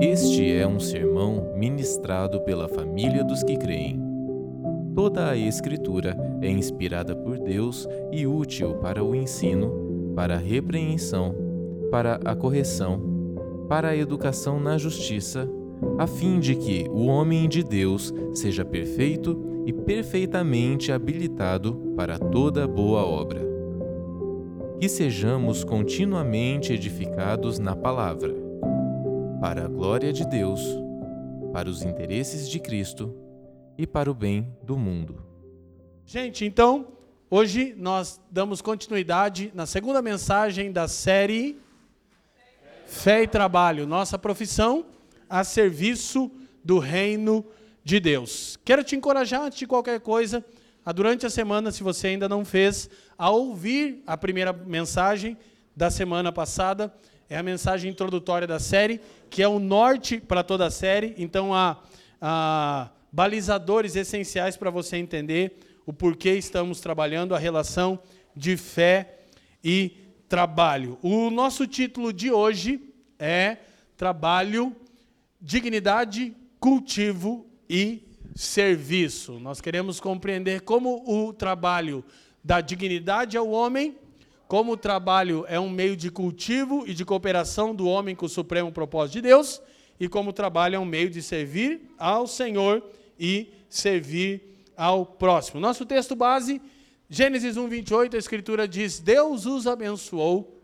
Este é um sermão ministrado pela família dos que creem. Toda a Escritura é inspirada por Deus e útil para o ensino, para a repreensão, para a correção, para a educação na justiça, a fim de que o homem de Deus seja perfeito e perfeitamente habilitado para toda boa obra. Que sejamos continuamente edificados na palavra, para a glória de Deus, para os interesses de Cristo e para o bem do mundo. Gente, então, hoje nós damos continuidade na segunda mensagem da série Fé e Trabalho, nossa profissão a serviço do reino de Deus. Quero te encorajar, antes de qualquer coisa, a durante a semana, se você ainda não fez, a ouvir a primeira mensagem da semana passada. É a mensagem introdutória da série, que é o norte para toda a série. Então, há, há balizadores essenciais para você entender o porquê estamos trabalhando a relação de fé e trabalho. O nosso título de hoje é Trabalho dignidade, cultivo e serviço. Nós queremos compreender como o trabalho dá dignidade ao homem, como o trabalho é um meio de cultivo e de cooperação do homem com o supremo propósito de Deus, e como o trabalho é um meio de servir ao Senhor e servir ao próximo. Nosso texto base, Gênesis 1, 28, a Escritura diz: Deus os abençoou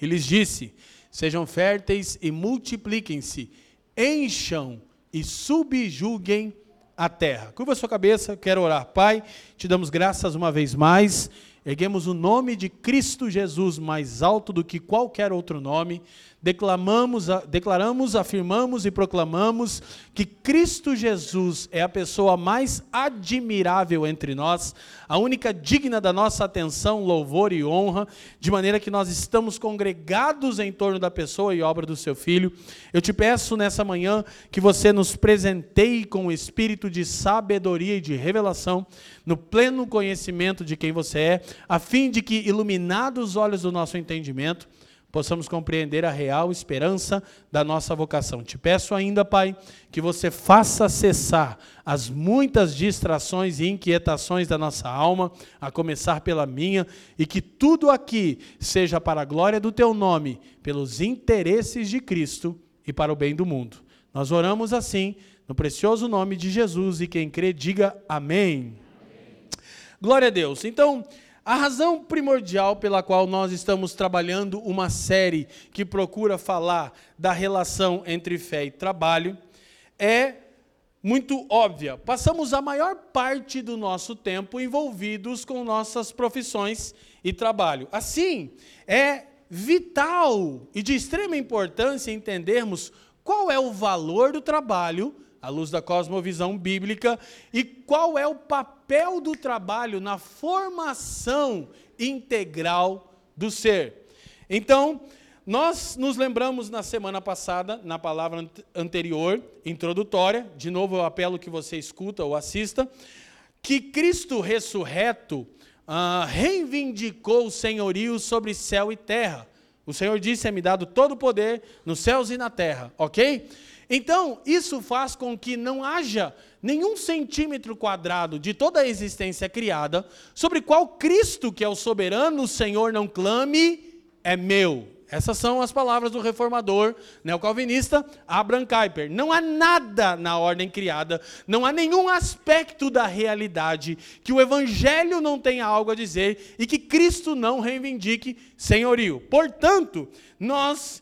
e lhes disse: Sejam férteis e multipliquem-se encham e subjuguem a terra. Curva sua cabeça, quero orar. Pai, te damos graças uma vez mais. Erguemos o nome de Cristo Jesus mais alto do que qualquer outro nome declamamos, declaramos, afirmamos e proclamamos que Cristo Jesus é a pessoa mais admirável entre nós, a única digna da nossa atenção, louvor e honra, de maneira que nós estamos congregados em torno da pessoa e obra do seu Filho. Eu te peço nessa manhã que você nos presenteie com o espírito de sabedoria e de revelação, no pleno conhecimento de quem você é, a fim de que, iluminados os olhos do nosso entendimento, possamos compreender a real esperança da nossa vocação. Te peço ainda, Pai, que você faça cessar as muitas distrações e inquietações da nossa alma, a começar pela minha, e que tudo aqui seja para a glória do teu nome, pelos interesses de Cristo e para o bem do mundo. Nós oramos assim, no precioso nome de Jesus, e quem crê, diga amém. amém. Glória a Deus. Então, a razão primordial pela qual nós estamos trabalhando uma série que procura falar da relação entre fé e trabalho é muito óbvia. Passamos a maior parte do nosso tempo envolvidos com nossas profissões e trabalho. Assim, é vital e de extrema importância entendermos qual é o valor do trabalho à luz da cosmovisão bíblica, e qual é o papel do trabalho na formação integral do ser. Então, nós nos lembramos na semana passada, na palavra anterior, introdutória, de novo eu apelo que você escuta ou assista, que Cristo ressurreto uh, reivindicou o senhorio sobre céu e terra. O Senhor disse: É-me dado todo o poder nos céus e na terra, ok? Então, isso faz com que não haja nenhum centímetro quadrado de toda a existência criada sobre qual Cristo, que é o soberano Senhor, não clame, é meu. Essas são as palavras do reformador neocalvinista Abraham Kuyper. Não há nada na ordem criada, não há nenhum aspecto da realidade que o evangelho não tenha algo a dizer e que Cristo não reivindique senhorio. Portanto, nós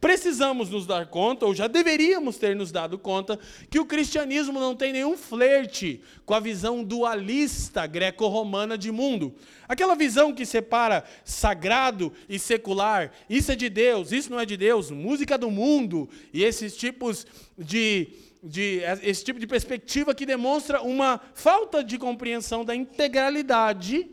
precisamos nos dar conta, ou já deveríamos ter nos dado conta, que o cristianismo não tem nenhum flerte com a visão dualista greco-romana de mundo. Aquela visão que separa sagrado e secular, isso é de Deus, isso não é de Deus, música do mundo, e esses tipos de, de esse tipo de perspectiva que demonstra uma falta de compreensão da integralidade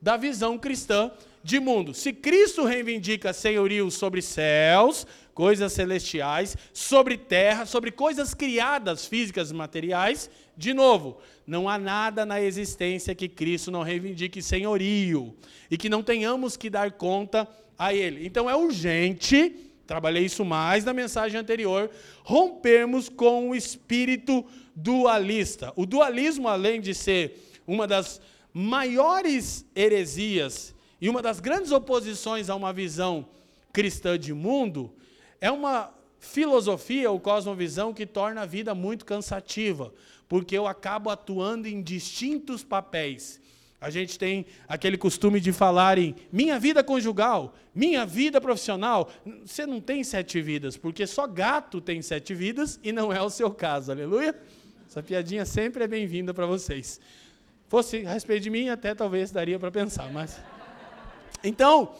da visão cristã de mundo. Se Cristo reivindica senhorio sobre céus, coisas celestiais, sobre terra, sobre coisas criadas, físicas e materiais, de novo, não há nada na existência que Cristo não reivindique senhorio e que não tenhamos que dar conta a Ele. Então é urgente trabalhei isso mais na mensagem anterior, rompermos com o espírito dualista. O dualismo, além de ser uma das maiores heresias e uma das grandes oposições a uma visão cristã de mundo, é uma filosofia ou cosmovisão que torna a vida muito cansativa, porque eu acabo atuando em distintos papéis. A gente tem aquele costume de falar em minha vida conjugal, minha vida profissional. Você não tem sete vidas, porque só gato tem sete vidas e não é o seu caso, aleluia? Essa piadinha sempre é bem-vinda para vocês. Fosse a respeito de mim, até talvez daria para pensar, mas. Então,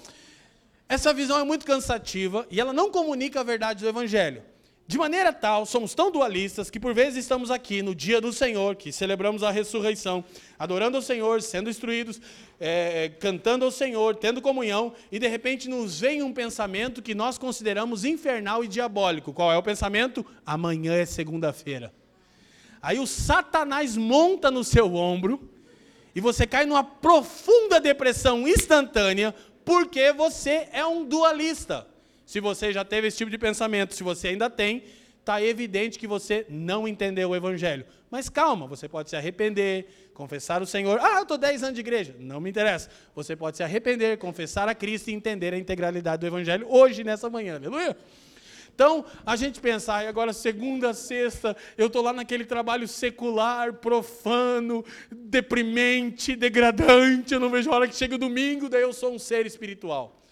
essa visão é muito cansativa e ela não comunica a verdade do Evangelho. De maneira tal, somos tão dualistas que por vezes estamos aqui no dia do Senhor, que celebramos a ressurreição, adorando ao Senhor, sendo instruídos, é, cantando ao Senhor, tendo comunhão, e de repente nos vem um pensamento que nós consideramos infernal e diabólico. Qual é o pensamento? Amanhã é segunda-feira. Aí o Satanás monta no seu ombro e você cai numa profunda depressão instantânea porque você é um dualista. Se você já teve esse tipo de pensamento, se você ainda tem, está evidente que você não entendeu o Evangelho. Mas calma, você pode se arrepender, confessar o Senhor. Ah, eu estou 10 anos de igreja. Não me interessa. Você pode se arrepender, confessar a Cristo e entender a integralidade do Evangelho hoje, nessa manhã. Aleluia? Então, a gente pensa, ah, agora segunda, sexta, eu estou lá naquele trabalho secular, profano, deprimente, degradante, eu não vejo a hora que chega o domingo, daí eu sou um ser espiritual.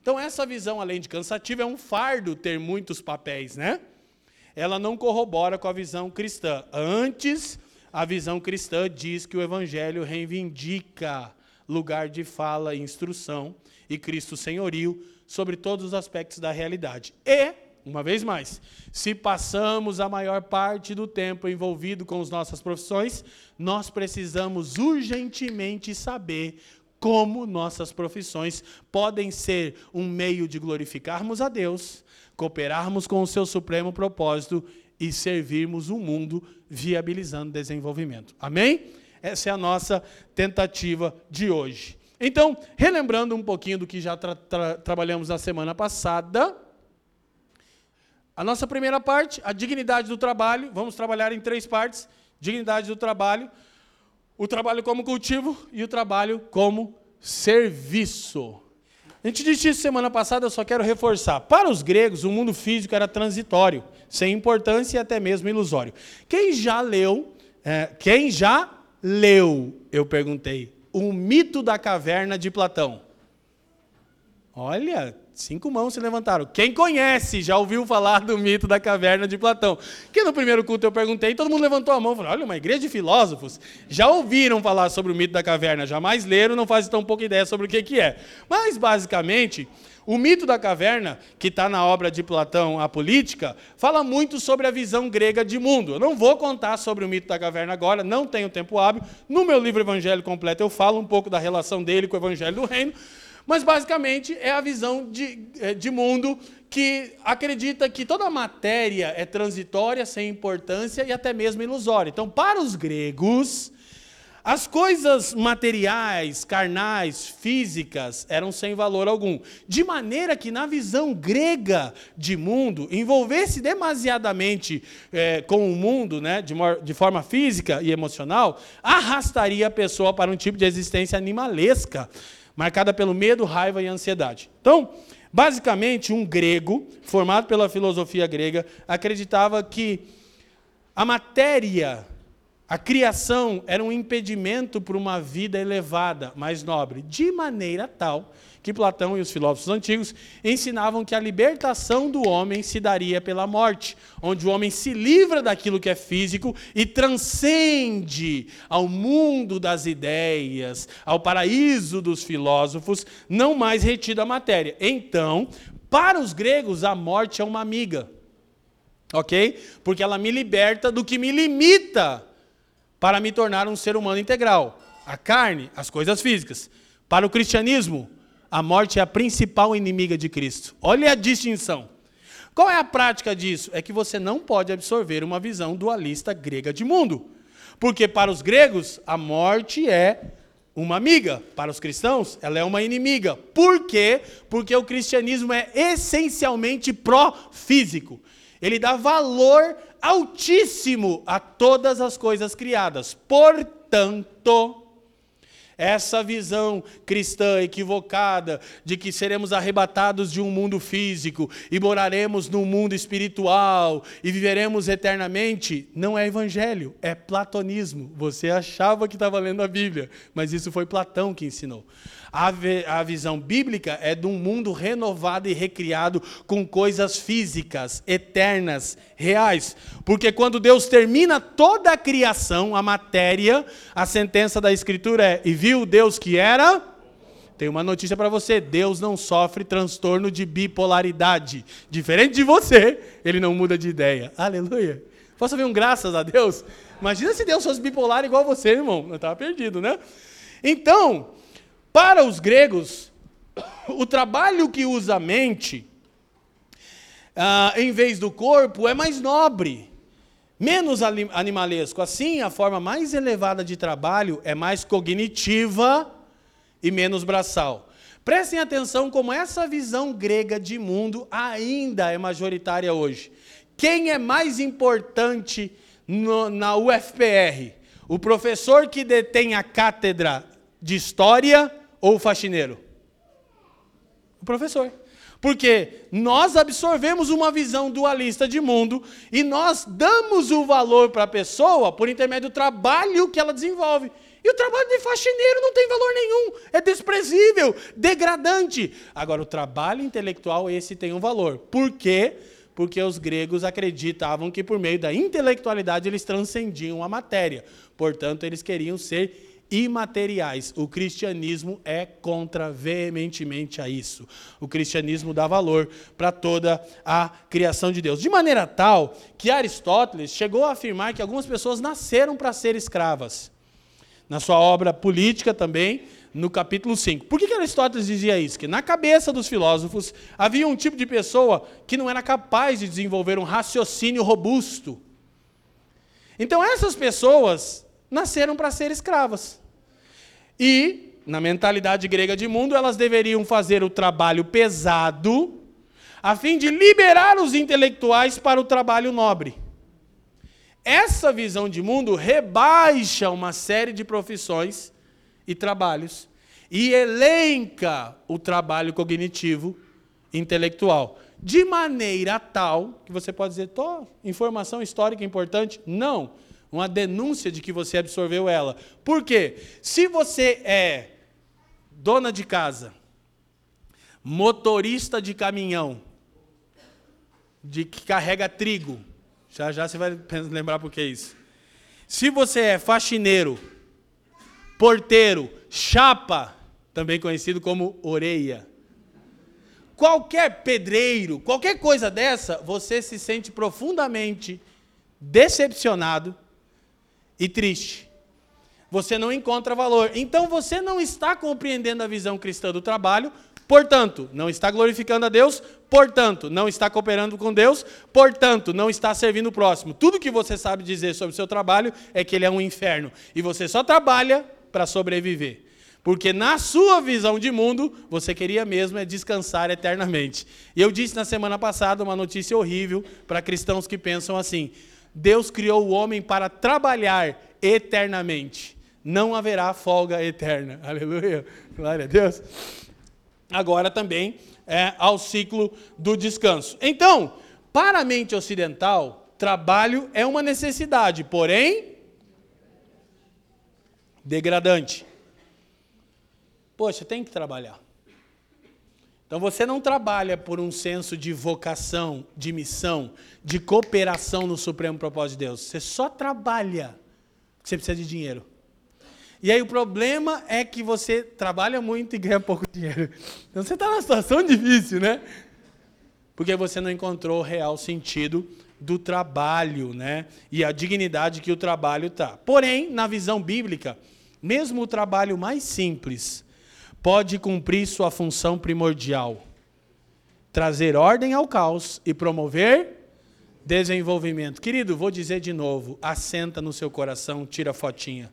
Então, essa visão, além de cansativa, é um fardo ter muitos papéis, né? Ela não corrobora com a visão cristã. Antes, a visão cristã diz que o evangelho reivindica lugar de fala e instrução e Cristo senhorio sobre todos os aspectos da realidade. E, uma vez mais, se passamos a maior parte do tempo envolvido com as nossas profissões, nós precisamos urgentemente saber como nossas profissões podem ser um meio de glorificarmos a Deus, cooperarmos com o seu supremo propósito e servirmos o mundo viabilizando desenvolvimento. Amém? Essa é a nossa tentativa de hoje. Então, relembrando um pouquinho do que já tra tra trabalhamos na semana passada, a nossa primeira parte, a dignidade do trabalho, vamos trabalhar em três partes: dignidade do trabalho, o trabalho como cultivo e o trabalho como serviço. A gente disse isso semana passada, eu só quero reforçar. Para os gregos, o mundo físico era transitório, sem importância e até mesmo ilusório. Quem já leu, é, quem já leu, eu perguntei, o mito da caverna de Platão? Olha, Cinco mãos se levantaram. Quem conhece já ouviu falar do mito da caverna de Platão? Que no primeiro culto eu perguntei, todo mundo levantou a mão e falou: olha, uma igreja de filósofos. Já ouviram falar sobre o mito da caverna, jamais leram, não fazem tão pouca ideia sobre o que, que é. Mas, basicamente, o mito da caverna, que está na obra de Platão, A Política, fala muito sobre a visão grega de mundo. Eu não vou contar sobre o mito da caverna agora, não tenho tempo hábil. No meu livro Evangelho Completo eu falo um pouco da relação dele com o Evangelho do Reino, mas basicamente é a visão de, é, de mundo que acredita que toda matéria é transitória, sem importância e até mesmo ilusória. Então, para os gregos, as coisas materiais, carnais, físicas eram sem valor algum. De maneira que, na visão grega de mundo, envolver-se demasiadamente é, com o mundo, né, de, de forma física e emocional, arrastaria a pessoa para um tipo de existência animalesca marcada pelo medo, raiva e ansiedade. Então, basicamente, um grego, formado pela filosofia grega, acreditava que a matéria, a criação, era um impedimento para uma vida elevada, mais nobre, de maneira tal que Platão e os filósofos antigos ensinavam que a libertação do homem se daria pela morte, onde o homem se livra daquilo que é físico e transcende ao mundo das ideias, ao paraíso dos filósofos, não mais retido a matéria. Então, para os gregos, a morte é uma amiga. Ok? Porque ela me liberta do que me limita para me tornar um ser humano integral. A carne, as coisas físicas. Para o cristianismo, a morte é a principal inimiga de Cristo. Olha a distinção. Qual é a prática disso? É que você não pode absorver uma visão dualista grega de mundo. Porque para os gregos, a morte é uma amiga. Para os cristãos, ela é uma inimiga. Por quê? Porque o cristianismo é essencialmente pró-físico. Ele dá valor altíssimo a todas as coisas criadas. Portanto, essa visão cristã equivocada de que seremos arrebatados de um mundo físico e moraremos num mundo espiritual e viveremos eternamente, não é evangelho, é platonismo. Você achava que estava lendo a Bíblia, mas isso foi Platão que ensinou. A, a visão bíblica é de um mundo renovado e recriado com coisas físicas, eternas, reais. Porque quando Deus termina toda a criação, a matéria, a sentença da Escritura é: e viu Deus que era. Tem uma notícia para você: Deus não sofre transtorno de bipolaridade. Diferente de você, ele não muda de ideia. Aleluia. Posso ouvir um graças a Deus? Imagina se Deus fosse bipolar igual você, irmão. Eu estava perdido, né? Então, para os gregos, o trabalho que usa a mente, ah, em vez do corpo, é mais nobre, menos animalesco. Assim, a forma mais elevada de trabalho é mais cognitiva e menos braçal. Prestem atenção como essa visão grega de mundo ainda é majoritária hoje. Quem é mais importante no, na UFPR? O professor que detém a cátedra de história ou o faxineiro? O professor. Porque nós absorvemos uma visão dualista de mundo e nós damos o valor para a pessoa por intermédio do trabalho que ela desenvolve. E o trabalho de faxineiro não tem valor nenhum, é desprezível, degradante. Agora, o trabalho intelectual, esse tem um valor. Por quê? Porque os gregos acreditavam que por meio da intelectualidade eles transcendiam a matéria. Portanto, eles queriam ser imateriais. O cristianismo é contra veementemente a isso. O cristianismo dá valor para toda a criação de Deus. De maneira tal que Aristóteles chegou a afirmar que algumas pessoas nasceram para ser escravas. Na sua obra política também, no capítulo 5. Por que, que Aristóteles dizia isso? Que na cabeça dos filósofos havia um tipo de pessoa que não era capaz de desenvolver um raciocínio robusto. Então essas pessoas nasceram para ser escravas. E, na mentalidade grega de mundo, elas deveriam fazer o trabalho pesado, a fim de liberar os intelectuais para o trabalho nobre. Essa visão de mundo rebaixa uma série de profissões e trabalhos e elenca o trabalho cognitivo intelectual. De maneira tal que você pode dizer, informação histórica importante? Não uma denúncia de que você absorveu ela. Por quê? Se você é dona de casa, motorista de caminhão, de que carrega trigo, já já você vai lembrar por que isso. Se você é faxineiro, porteiro, chapa, também conhecido como orelha, qualquer pedreiro, qualquer coisa dessa, você se sente profundamente decepcionado e triste. Você não encontra valor. Então você não está compreendendo a visão cristã do trabalho, portanto, não está glorificando a Deus, portanto, não está cooperando com Deus, portanto, não está servindo o próximo. Tudo que você sabe dizer sobre o seu trabalho é que ele é um inferno. E você só trabalha para sobreviver. Porque na sua visão de mundo, você queria mesmo é descansar eternamente. E eu disse na semana passada uma notícia horrível para cristãos que pensam assim: Deus criou o homem para trabalhar eternamente. Não haverá folga eterna. Aleluia. Glória a Deus. Agora também é ao ciclo do descanso. Então, para a mente ocidental, trabalho é uma necessidade, porém degradante. Poxa, tem que trabalhar. Então você não trabalha por um senso de vocação, de missão, de cooperação no supremo propósito de Deus. Você só trabalha porque você precisa de dinheiro. E aí o problema é que você trabalha muito e ganha pouco dinheiro. Então você está numa situação difícil, né? Porque você não encontrou o real sentido do trabalho, né? E a dignidade que o trabalho tá. Porém, na visão bíblica, mesmo o trabalho mais simples, pode cumprir sua função primordial: trazer ordem ao caos e promover desenvolvimento. Querido, vou dizer de novo: assenta no seu coração, tira a fotinha.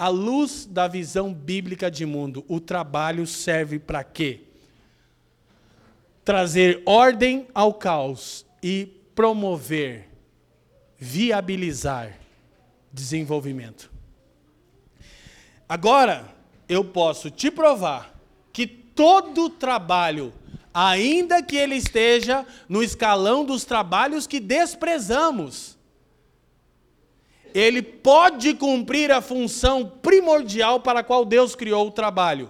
à luz da visão bíblica de mundo, o trabalho serve para quê? Trazer ordem ao caos e promover, viabilizar desenvolvimento. Agora, eu posso te provar que todo trabalho, ainda que ele esteja no escalão dos trabalhos que desprezamos, ele pode cumprir a função primordial para a qual Deus criou o trabalho: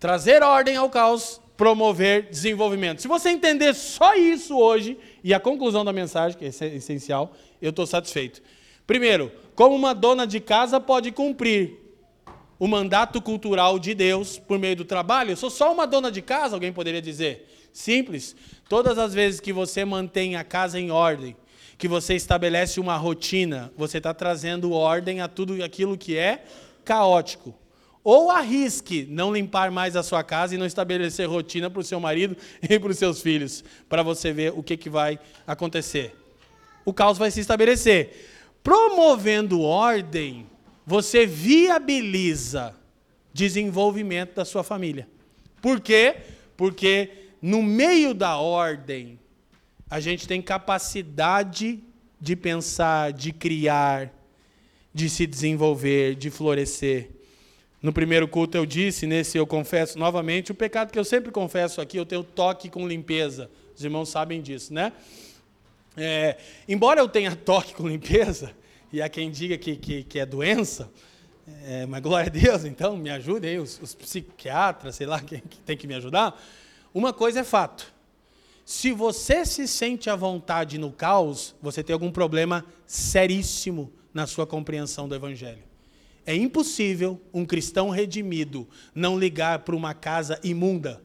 trazer ordem ao caos, promover desenvolvimento. Se você entender só isso hoje, e a conclusão da mensagem, que é essencial, eu estou satisfeito. Primeiro, como uma dona de casa pode cumprir o mandato cultural de Deus por meio do trabalho? Eu sou só uma dona de casa, alguém poderia dizer. Simples. Todas as vezes que você mantém a casa em ordem, que você estabelece uma rotina, você está trazendo ordem a tudo aquilo que é caótico. Ou arrisque não limpar mais a sua casa e não estabelecer rotina para o seu marido e para os seus filhos, para você ver o que, que vai acontecer. O caos vai se estabelecer. Promovendo ordem, você viabiliza desenvolvimento da sua família. Por quê? Porque no meio da ordem, a gente tem capacidade de pensar, de criar, de se desenvolver, de florescer. No primeiro culto eu disse, nesse eu confesso novamente, o pecado que eu sempre confesso aqui, eu tenho toque com limpeza. Os irmãos sabem disso, né? É, embora eu tenha toque com limpeza, e há quem diga que, que, que é doença, é, mas glória a Deus, então me ajudem aí, os, os psiquiatras, sei lá, quem que tem que me ajudar. Uma coisa é fato: se você se sente à vontade no caos, você tem algum problema seríssimo na sua compreensão do Evangelho. É impossível um cristão redimido não ligar para uma casa imunda.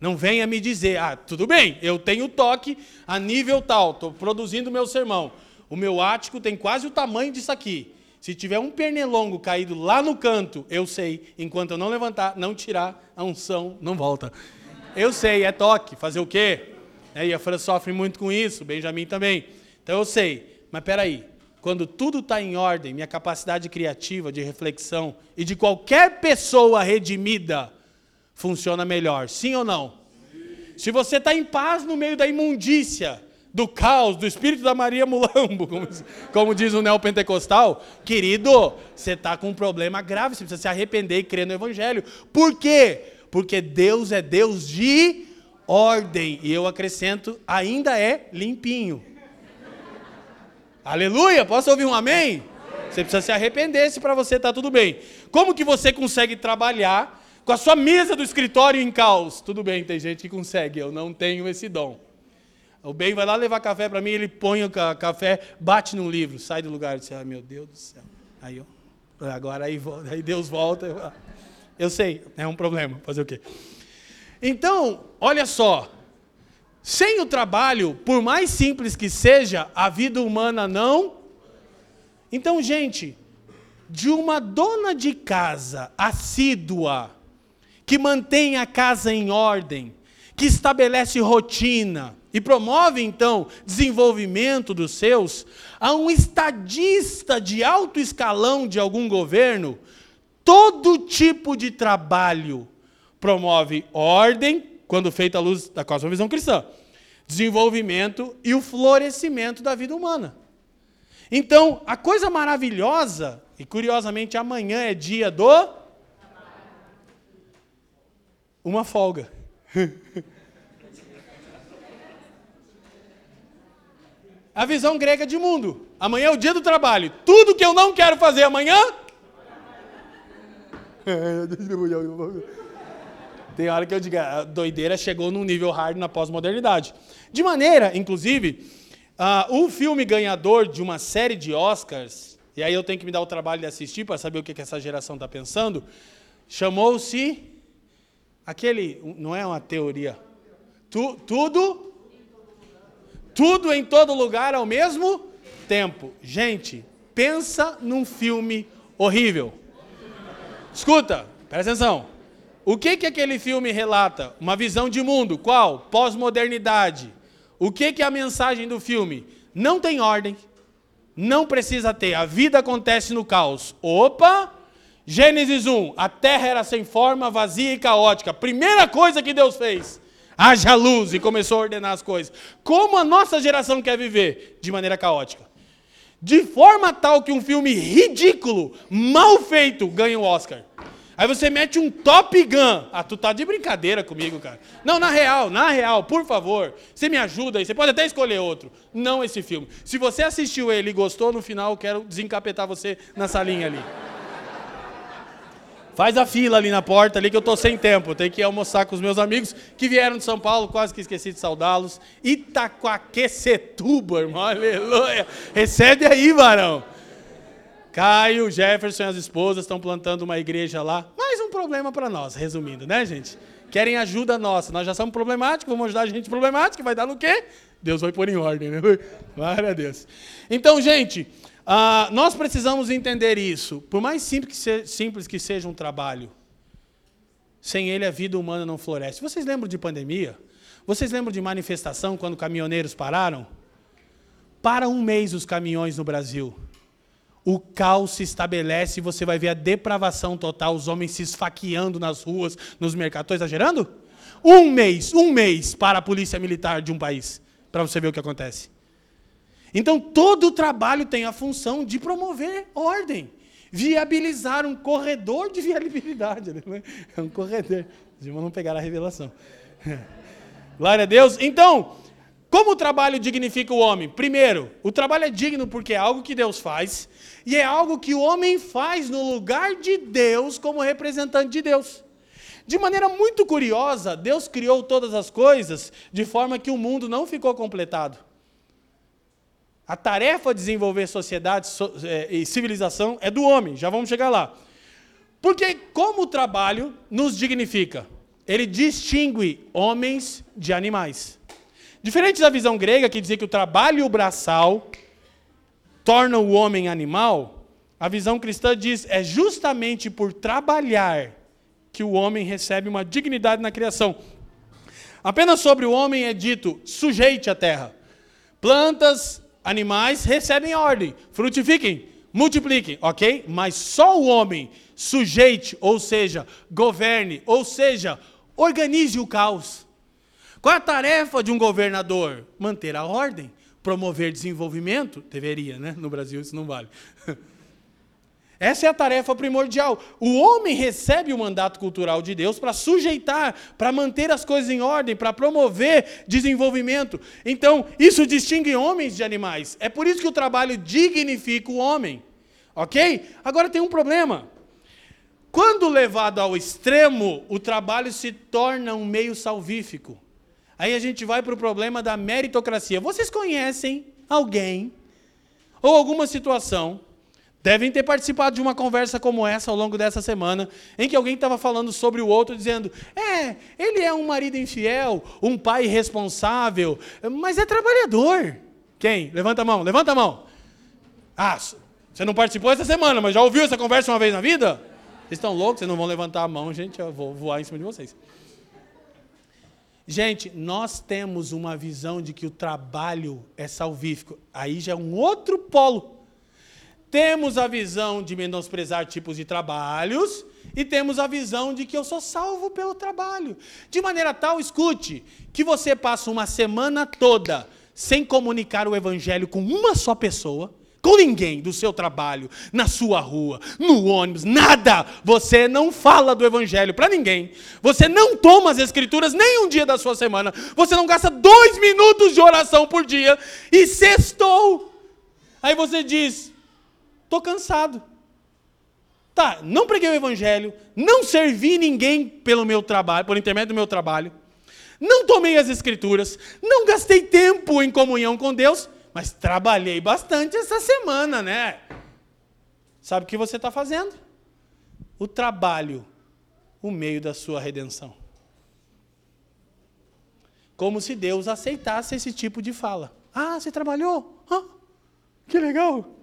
Não venha me dizer, ah, tudo bem, eu tenho toque a nível tal, estou produzindo meu sermão. O meu ático tem quase o tamanho disso aqui. Se tiver um pernilongo caído lá no canto, eu sei, enquanto eu não levantar, não tirar, a unção não volta. Eu sei, é toque, fazer o quê? É, e a Fran sofre muito com isso, o Benjamin também. Então eu sei, mas peraí, quando tudo está em ordem, minha capacidade criativa, de reflexão e de qualquer pessoa redimida funciona melhor, sim ou não? Se você está em paz no meio da imundícia, do caos, do espírito da Maria Mulambo, como, como diz o neopentecostal, querido, você está com um problema grave, você precisa se arrepender e crer no Evangelho. Por quê? porque Deus é Deus de ordem. E eu acrescento, ainda é limpinho. Aleluia! Posso ouvir um amém? Você precisa se arrepender se para você está tudo bem. Como que você consegue trabalhar com a sua mesa do escritório em caos? Tudo bem, tem gente que consegue, eu não tenho esse dom. O bem vai lá levar café para mim, ele põe o café, bate no livro, sai do lugar e diz, ah, meu Deus do céu. Aí, agora aí, aí Deus volta. Eu sei, é um problema. Fazer o quê? Então, olha só. Sem o trabalho, por mais simples que seja, a vida humana não. Então, gente, de uma dona de casa assídua, que mantém a casa em ordem, que estabelece rotina e promove então desenvolvimento dos seus, a um estadista de alto escalão de algum governo, todo tipo de trabalho promove ordem, quando feita à luz da cosmovisão cristã, desenvolvimento e o florescimento da vida humana. Então, a coisa maravilhosa, e curiosamente amanhã é dia do. Uma folga. a visão grega de mundo. Amanhã é o dia do trabalho. Tudo que eu não quero fazer amanhã, Tem hora que eu digo, a doideira chegou num nível hard na pós-modernidade. De maneira, inclusive, uh, o filme ganhador de uma série de Oscars, e aí eu tenho que me dar o trabalho de assistir para saber o que, que essa geração está pensando, chamou-se aquele, não é uma teoria, tu, tudo, tudo em todo lugar ao mesmo tempo. Gente, pensa num filme horrível. Escuta, presta atenção. O que, que aquele filme relata? Uma visão de mundo. Qual? Pós-modernidade. O que, que é a mensagem do filme? Não tem ordem. Não precisa ter. A vida acontece no caos. Opa! Gênesis 1. A terra era sem forma, vazia e caótica. Primeira coisa que Deus fez. Haja luz e começou a ordenar as coisas. Como a nossa geração quer viver? De maneira caótica. De forma tal que um filme ridículo, mal feito, ganha o Oscar. Aí você mete um Top Gun. Ah, tu tá de brincadeira comigo, cara. Não, na real, na real, por favor. Você me ajuda aí. Você pode até escolher outro. Não esse filme. Se você assistiu ele e gostou, no final eu quero desencapetar você na salinha ali. Faz a fila ali na porta ali que eu tô sem tempo. Tenho que almoçar com os meus amigos que vieram de São Paulo, quase que esqueci de saudá-los. Itaquaquecetuba, irmão. Aleluia. Recebe aí, varão. Caio, Jefferson e as esposas estão plantando uma igreja lá. Mais um problema para nós, resumindo, né, gente? Querem ajuda nossa. Nós já somos problemáticos, vamos ajudar a gente problemática. Vai dar no quê? Deus vai pôr em ordem, né? Glória a Deus. Então, gente, uh, nós precisamos entender isso. Por mais simples que, se, simples que seja um trabalho, sem ele a vida humana não floresce. Vocês lembram de pandemia? Vocês lembram de manifestação quando caminhoneiros pararam? Para um mês os caminhões no Brasil o caos se estabelece e você vai ver a depravação total, os homens se esfaqueando nas ruas, nos mercados. Estou exagerando? Um mês, um mês para a polícia militar de um país, para você ver o que acontece. Então, todo o trabalho tem a função de promover ordem, viabilizar um corredor de viabilidade. Né? É um corredor. Os irmãos não pegaram a revelação. Glória a Deus. Então, como o trabalho dignifica o homem? Primeiro, o trabalho é digno porque é algo que Deus faz e é algo que o homem faz no lugar de Deus como representante de Deus. De maneira muito curiosa, Deus criou todas as coisas de forma que o mundo não ficou completado. A tarefa de desenvolver sociedade é, e civilização é do homem, já vamos chegar lá. Porque, como o trabalho nos dignifica? Ele distingue homens de animais. Diferente da visão grega, que dizia que o trabalho braçal torna o homem animal, a visão cristã diz é justamente por trabalhar que o homem recebe uma dignidade na criação. Apenas sobre o homem é dito: sujeite a terra. Plantas, animais recebem ordem, frutifiquem, multipliquem, ok? Mas só o homem sujeite, ou seja, governe, ou seja, organize o caos. Qual é a tarefa de um governador? Manter a ordem, promover desenvolvimento. Deveria, né? No Brasil isso não vale. Essa é a tarefa primordial. O homem recebe o mandato cultural de Deus para sujeitar, para manter as coisas em ordem, para promover desenvolvimento. Então, isso distingue homens de animais. É por isso que o trabalho dignifica o homem. Ok? Agora tem um problema. Quando levado ao extremo, o trabalho se torna um meio salvífico. Aí a gente vai para o problema da meritocracia. Vocês conhecem alguém ou alguma situação, devem ter participado de uma conversa como essa ao longo dessa semana, em que alguém estava falando sobre o outro, dizendo: é, ele é um marido infiel, um pai irresponsável, mas é trabalhador. Quem? Levanta a mão, levanta a mão. Ah, você não participou essa semana, mas já ouviu essa conversa uma vez na vida? Vocês estão loucos? Vocês não vão levantar a mão, gente, eu vou voar em cima de vocês. Gente, nós temos uma visão de que o trabalho é salvífico. Aí já é um outro polo. Temos a visão de menosprezar tipos de trabalhos e temos a visão de que eu sou salvo pelo trabalho. De maneira tal, escute, que você passa uma semana toda sem comunicar o evangelho com uma só pessoa com ninguém do seu trabalho, na sua rua, no ônibus, nada. Você não fala do evangelho para ninguém. Você não toma as escrituras nem um dia da sua semana. Você não gasta dois minutos de oração por dia e sextou. Aí você diz: estou cansado. Tá, não preguei o evangelho, não servi ninguém pelo meu trabalho, por intermédio do meu trabalho. Não tomei as escrituras, não gastei tempo em comunhão com Deus mas trabalhei bastante essa semana, né? Sabe o que você está fazendo? O trabalho, o meio da sua redenção. Como se Deus aceitasse esse tipo de fala. Ah, você trabalhou? Ah, que legal!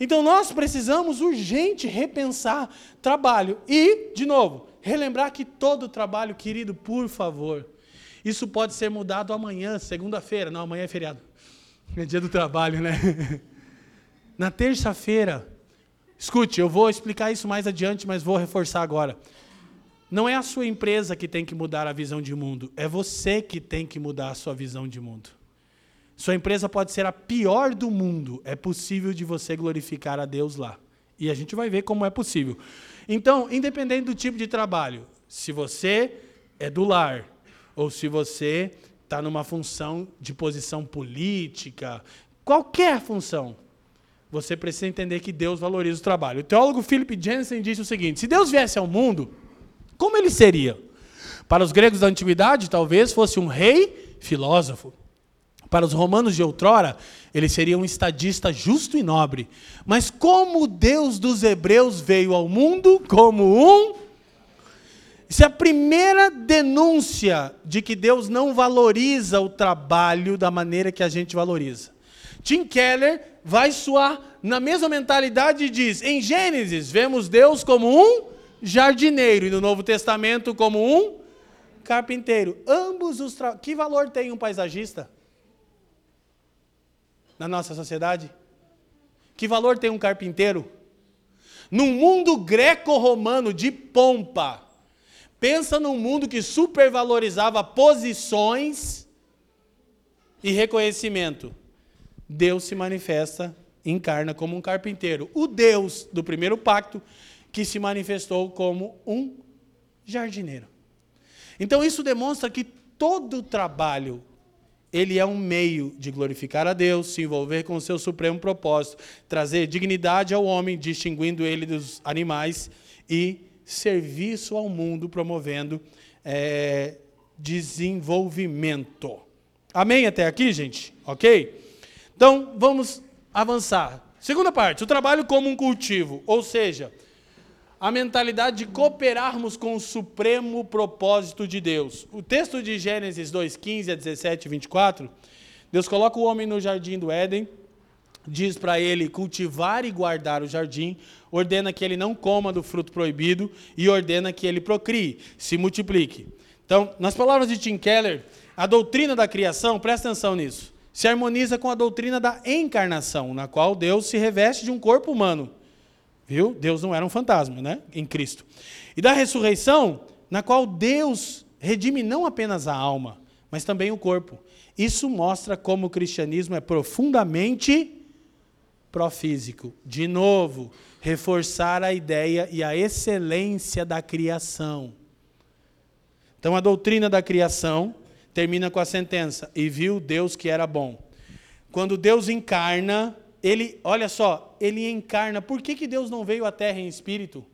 Então nós precisamos urgente repensar trabalho. E, de novo, relembrar que todo trabalho, querido, por favor, isso pode ser mudado amanhã, segunda-feira. Não, amanhã é feriado. É dia do trabalho, né? Na terça-feira, escute, eu vou explicar isso mais adiante, mas vou reforçar agora. Não é a sua empresa que tem que mudar a visão de mundo, é você que tem que mudar a sua visão de mundo. Sua empresa pode ser a pior do mundo, é possível de você glorificar a Deus lá. E a gente vai ver como é possível. Então, independente do tipo de trabalho, se você é do lar, ou se você está numa função de posição política, qualquer função, você precisa entender que Deus valoriza o trabalho. O teólogo Philip Jensen disse o seguinte: se Deus viesse ao mundo, como ele seria? Para os gregos da antiguidade, talvez fosse um rei filósofo. Para os romanos de outrora, ele seria um estadista justo e nobre. Mas como Deus dos hebreus veio ao mundo como um. Isso é a primeira denúncia de que Deus não valoriza o trabalho da maneira que a gente valoriza. Tim Keller vai suar na mesma mentalidade e diz: em Gênesis, vemos Deus como um jardineiro e no Novo Testamento como um carpinteiro. Ambos os tra... que valor tem um paisagista na nossa sociedade? Que valor tem um carpinteiro? Num mundo greco-romano de pompa, pensa num mundo que supervalorizava posições e reconhecimento. Deus se manifesta, encarna como um carpinteiro. O Deus do primeiro pacto que se manifestou como um jardineiro. Então isso demonstra que todo trabalho ele é um meio de glorificar a Deus, se envolver com o seu supremo propósito, trazer dignidade ao homem, distinguindo ele dos animais e serviço ao mundo, promovendo é, desenvolvimento. Amém até aqui, gente? Ok? Então vamos avançar. Segunda parte, o trabalho como um cultivo, ou seja, a mentalidade de cooperarmos com o supremo propósito de Deus. O texto de Gênesis 2:15 a 17 e 24, Deus coloca o homem no jardim do Éden, diz para ele cultivar e guardar o jardim, ordena que ele não coma do fruto proibido e ordena que ele procrie, se multiplique. Então, nas palavras de Tim Keller, a doutrina da criação, presta atenção nisso, se harmoniza com a doutrina da encarnação, na qual Deus se reveste de um corpo humano Viu? Deus não era um fantasma, né? Em Cristo. E da ressurreição, na qual Deus redime não apenas a alma, mas também o corpo. Isso mostra como o cristianismo é profundamente profísico. De novo, reforçar a ideia e a excelência da criação. Então a doutrina da criação termina com a sentença: e viu Deus que era bom. Quando Deus encarna, ele, olha só, ele encarna. Por que, que Deus não veio à terra em espírito?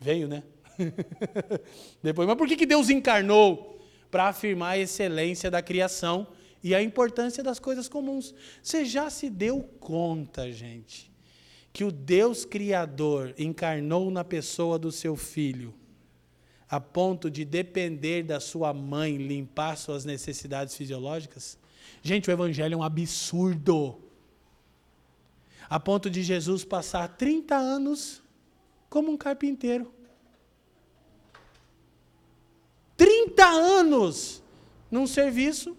Veio, né? Depois, mas por que, que Deus encarnou? Para afirmar a excelência da criação e a importância das coisas comuns. Você já se deu conta, gente, que o Deus Criador encarnou na pessoa do seu filho, a ponto de depender da sua mãe limpar suas necessidades fisiológicas? Gente, o Evangelho é um absurdo a ponto de Jesus passar 30 anos como um carpinteiro. 30 anos num serviço,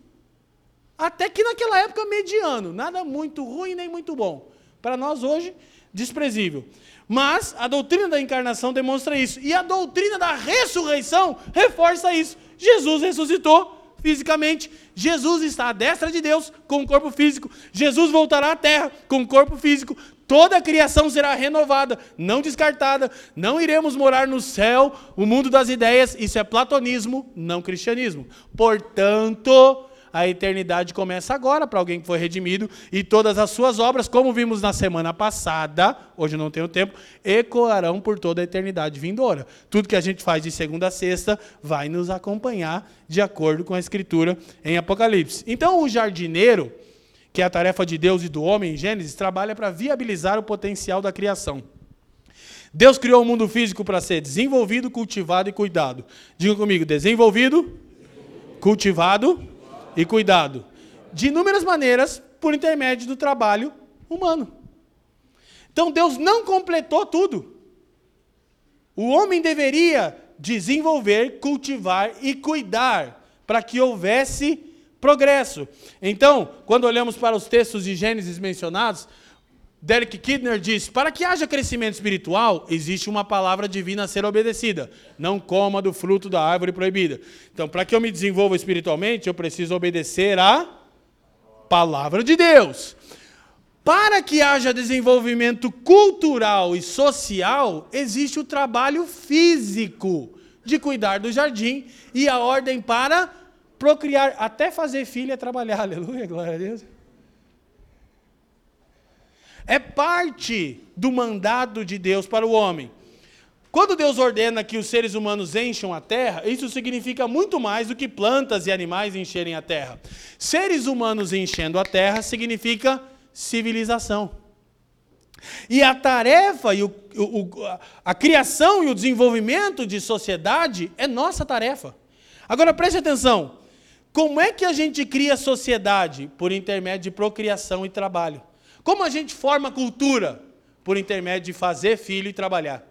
até que naquela época mediano, nada muito ruim nem muito bom. Para nós hoje, desprezível. Mas a doutrina da encarnação demonstra isso. E a doutrina da ressurreição reforça isso. Jesus ressuscitou fisicamente. Jesus está à destra de Deus com o corpo físico. Jesus voltará à terra com o corpo físico. Toda a criação será renovada, não descartada. Não iremos morar no céu, o mundo das ideias. Isso é platonismo, não cristianismo. Portanto, a eternidade começa agora para alguém que foi redimido e todas as suas obras, como vimos na semana passada, hoje não tenho tempo, ecoarão por toda a eternidade vindoura. Tudo que a gente faz de segunda a sexta vai nos acompanhar de acordo com a escritura em Apocalipse. Então, o jardineiro, que é a tarefa de Deus e do homem em Gênesis, trabalha para viabilizar o potencial da criação. Deus criou o mundo físico para ser desenvolvido, cultivado e cuidado. Diga comigo, desenvolvido, cultivado e cuidado. De inúmeras maneiras, por intermédio do trabalho humano. Então Deus não completou tudo. O homem deveria desenvolver, cultivar e cuidar para que houvesse progresso. Então, quando olhamos para os textos de Gênesis mencionados, Derek Kidner diz: para que haja crescimento espiritual, existe uma palavra divina a ser obedecida. Não coma do fruto da árvore proibida. Então, para que eu me desenvolva espiritualmente, eu preciso obedecer à palavra de Deus. Para que haja desenvolvimento cultural e social, existe o trabalho físico de cuidar do jardim e a ordem para procriar, até fazer filho é trabalhar. Aleluia, glória a Deus. É parte do mandado de Deus para o homem. Quando Deus ordena que os seres humanos encham a terra, isso significa muito mais do que plantas e animais encherem a terra. Seres humanos enchendo a terra significa civilização. E a tarefa e o, o, a criação e o desenvolvimento de sociedade é nossa tarefa. Agora preste atenção: como é que a gente cria sociedade? Por intermédio de procriação e trabalho. Como a gente forma cultura? Por intermédio de fazer filho e trabalhar.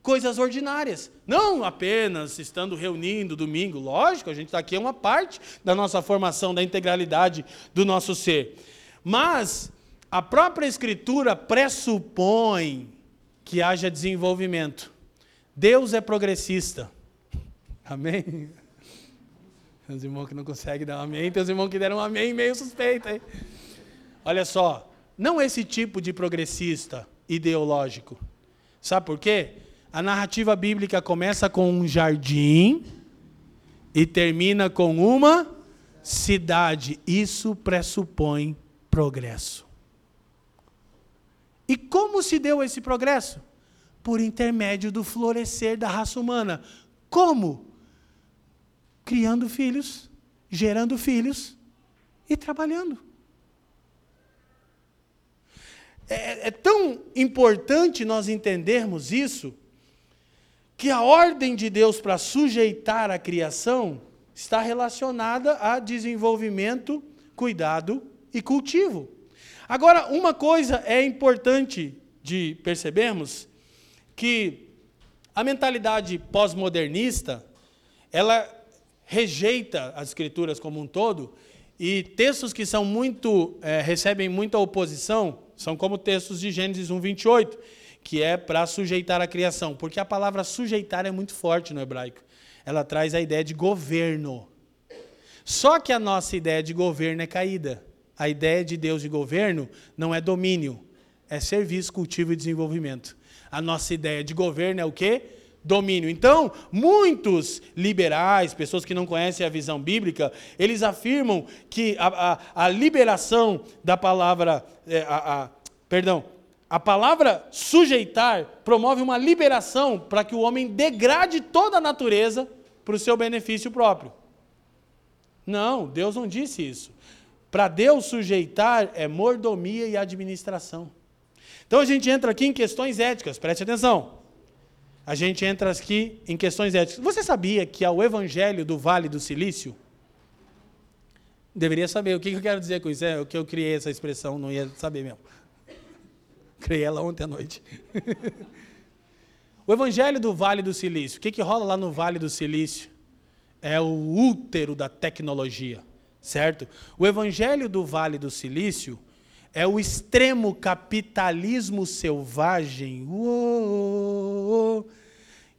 Coisas ordinárias. Não apenas estando reunindo domingo, lógico, a gente está aqui é uma parte da nossa formação, da integralidade do nosso ser. Mas a própria Escritura pressupõe que haja desenvolvimento. Deus é progressista. Amém? Uns irmãos que não conseguem dar um amém, tem uns irmãos que deram um amém meio suspeito. Hein? Olha só, não esse tipo de progressista ideológico. Sabe por quê? A narrativa bíblica começa com um jardim e termina com uma cidade. Isso pressupõe progresso. E como se deu esse progresso? Por intermédio do florescer da raça humana. Como? criando filhos, gerando filhos e trabalhando. É, é, tão importante nós entendermos isso, que a ordem de Deus para sujeitar a criação está relacionada a desenvolvimento, cuidado e cultivo. Agora, uma coisa é importante de percebermos que a mentalidade pós-modernista, ela rejeita as escrituras como um todo, e textos que são muito é, recebem muita oposição são como textos de Gênesis 1, 28, que é para sujeitar a criação, porque a palavra sujeitar é muito forte no hebraico. Ela traz a ideia de governo. Só que a nossa ideia de governo é caída. A ideia de Deus de governo não é domínio, é serviço, cultivo e desenvolvimento. A nossa ideia de governo é o quê? Domínio. Então, muitos liberais, pessoas que não conhecem a visão bíblica, eles afirmam que a, a, a liberação da palavra, é, a, a, perdão, a palavra sujeitar promove uma liberação para que o homem degrade toda a natureza para o seu benefício próprio. Não, Deus não disse isso. Para Deus sujeitar é mordomia e administração. Então a gente entra aqui em questões éticas, preste atenção a gente entra aqui em questões éticas. Você sabia que ao Evangelho do Vale do Silício? Deveria saber. O que eu quero dizer com isso? É o que eu criei essa expressão, não ia saber mesmo. Criei ela ontem à noite. o Evangelho do Vale do Silício. O que, que rola lá no Vale do Silício? É o útero da tecnologia, certo? O Evangelho do Vale do Silício é o extremo capitalismo selvagem. Uou,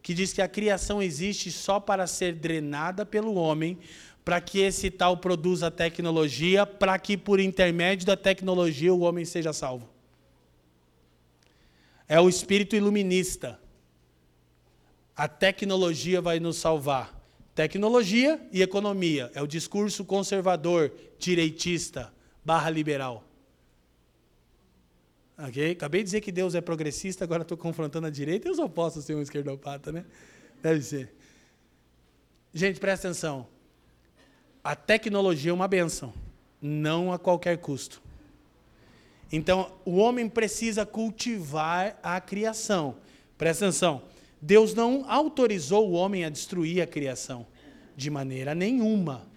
que diz que a criação existe só para ser drenada pelo homem, para que esse tal produza tecnologia, para que por intermédio da tecnologia o homem seja salvo. É o espírito iluminista. A tecnologia vai nos salvar. Tecnologia e economia. É o discurso conservador, direitista, barra liberal. Okay? Acabei de dizer que Deus é progressista, agora estou confrontando a direita, eu só posso ser um esquerdopata, né? Deve ser. Gente, presta atenção. A tecnologia é uma benção, não a qualquer custo. Então, o homem precisa cultivar a criação. Presta atenção. Deus não autorizou o homem a destruir a criação. De maneira nenhuma.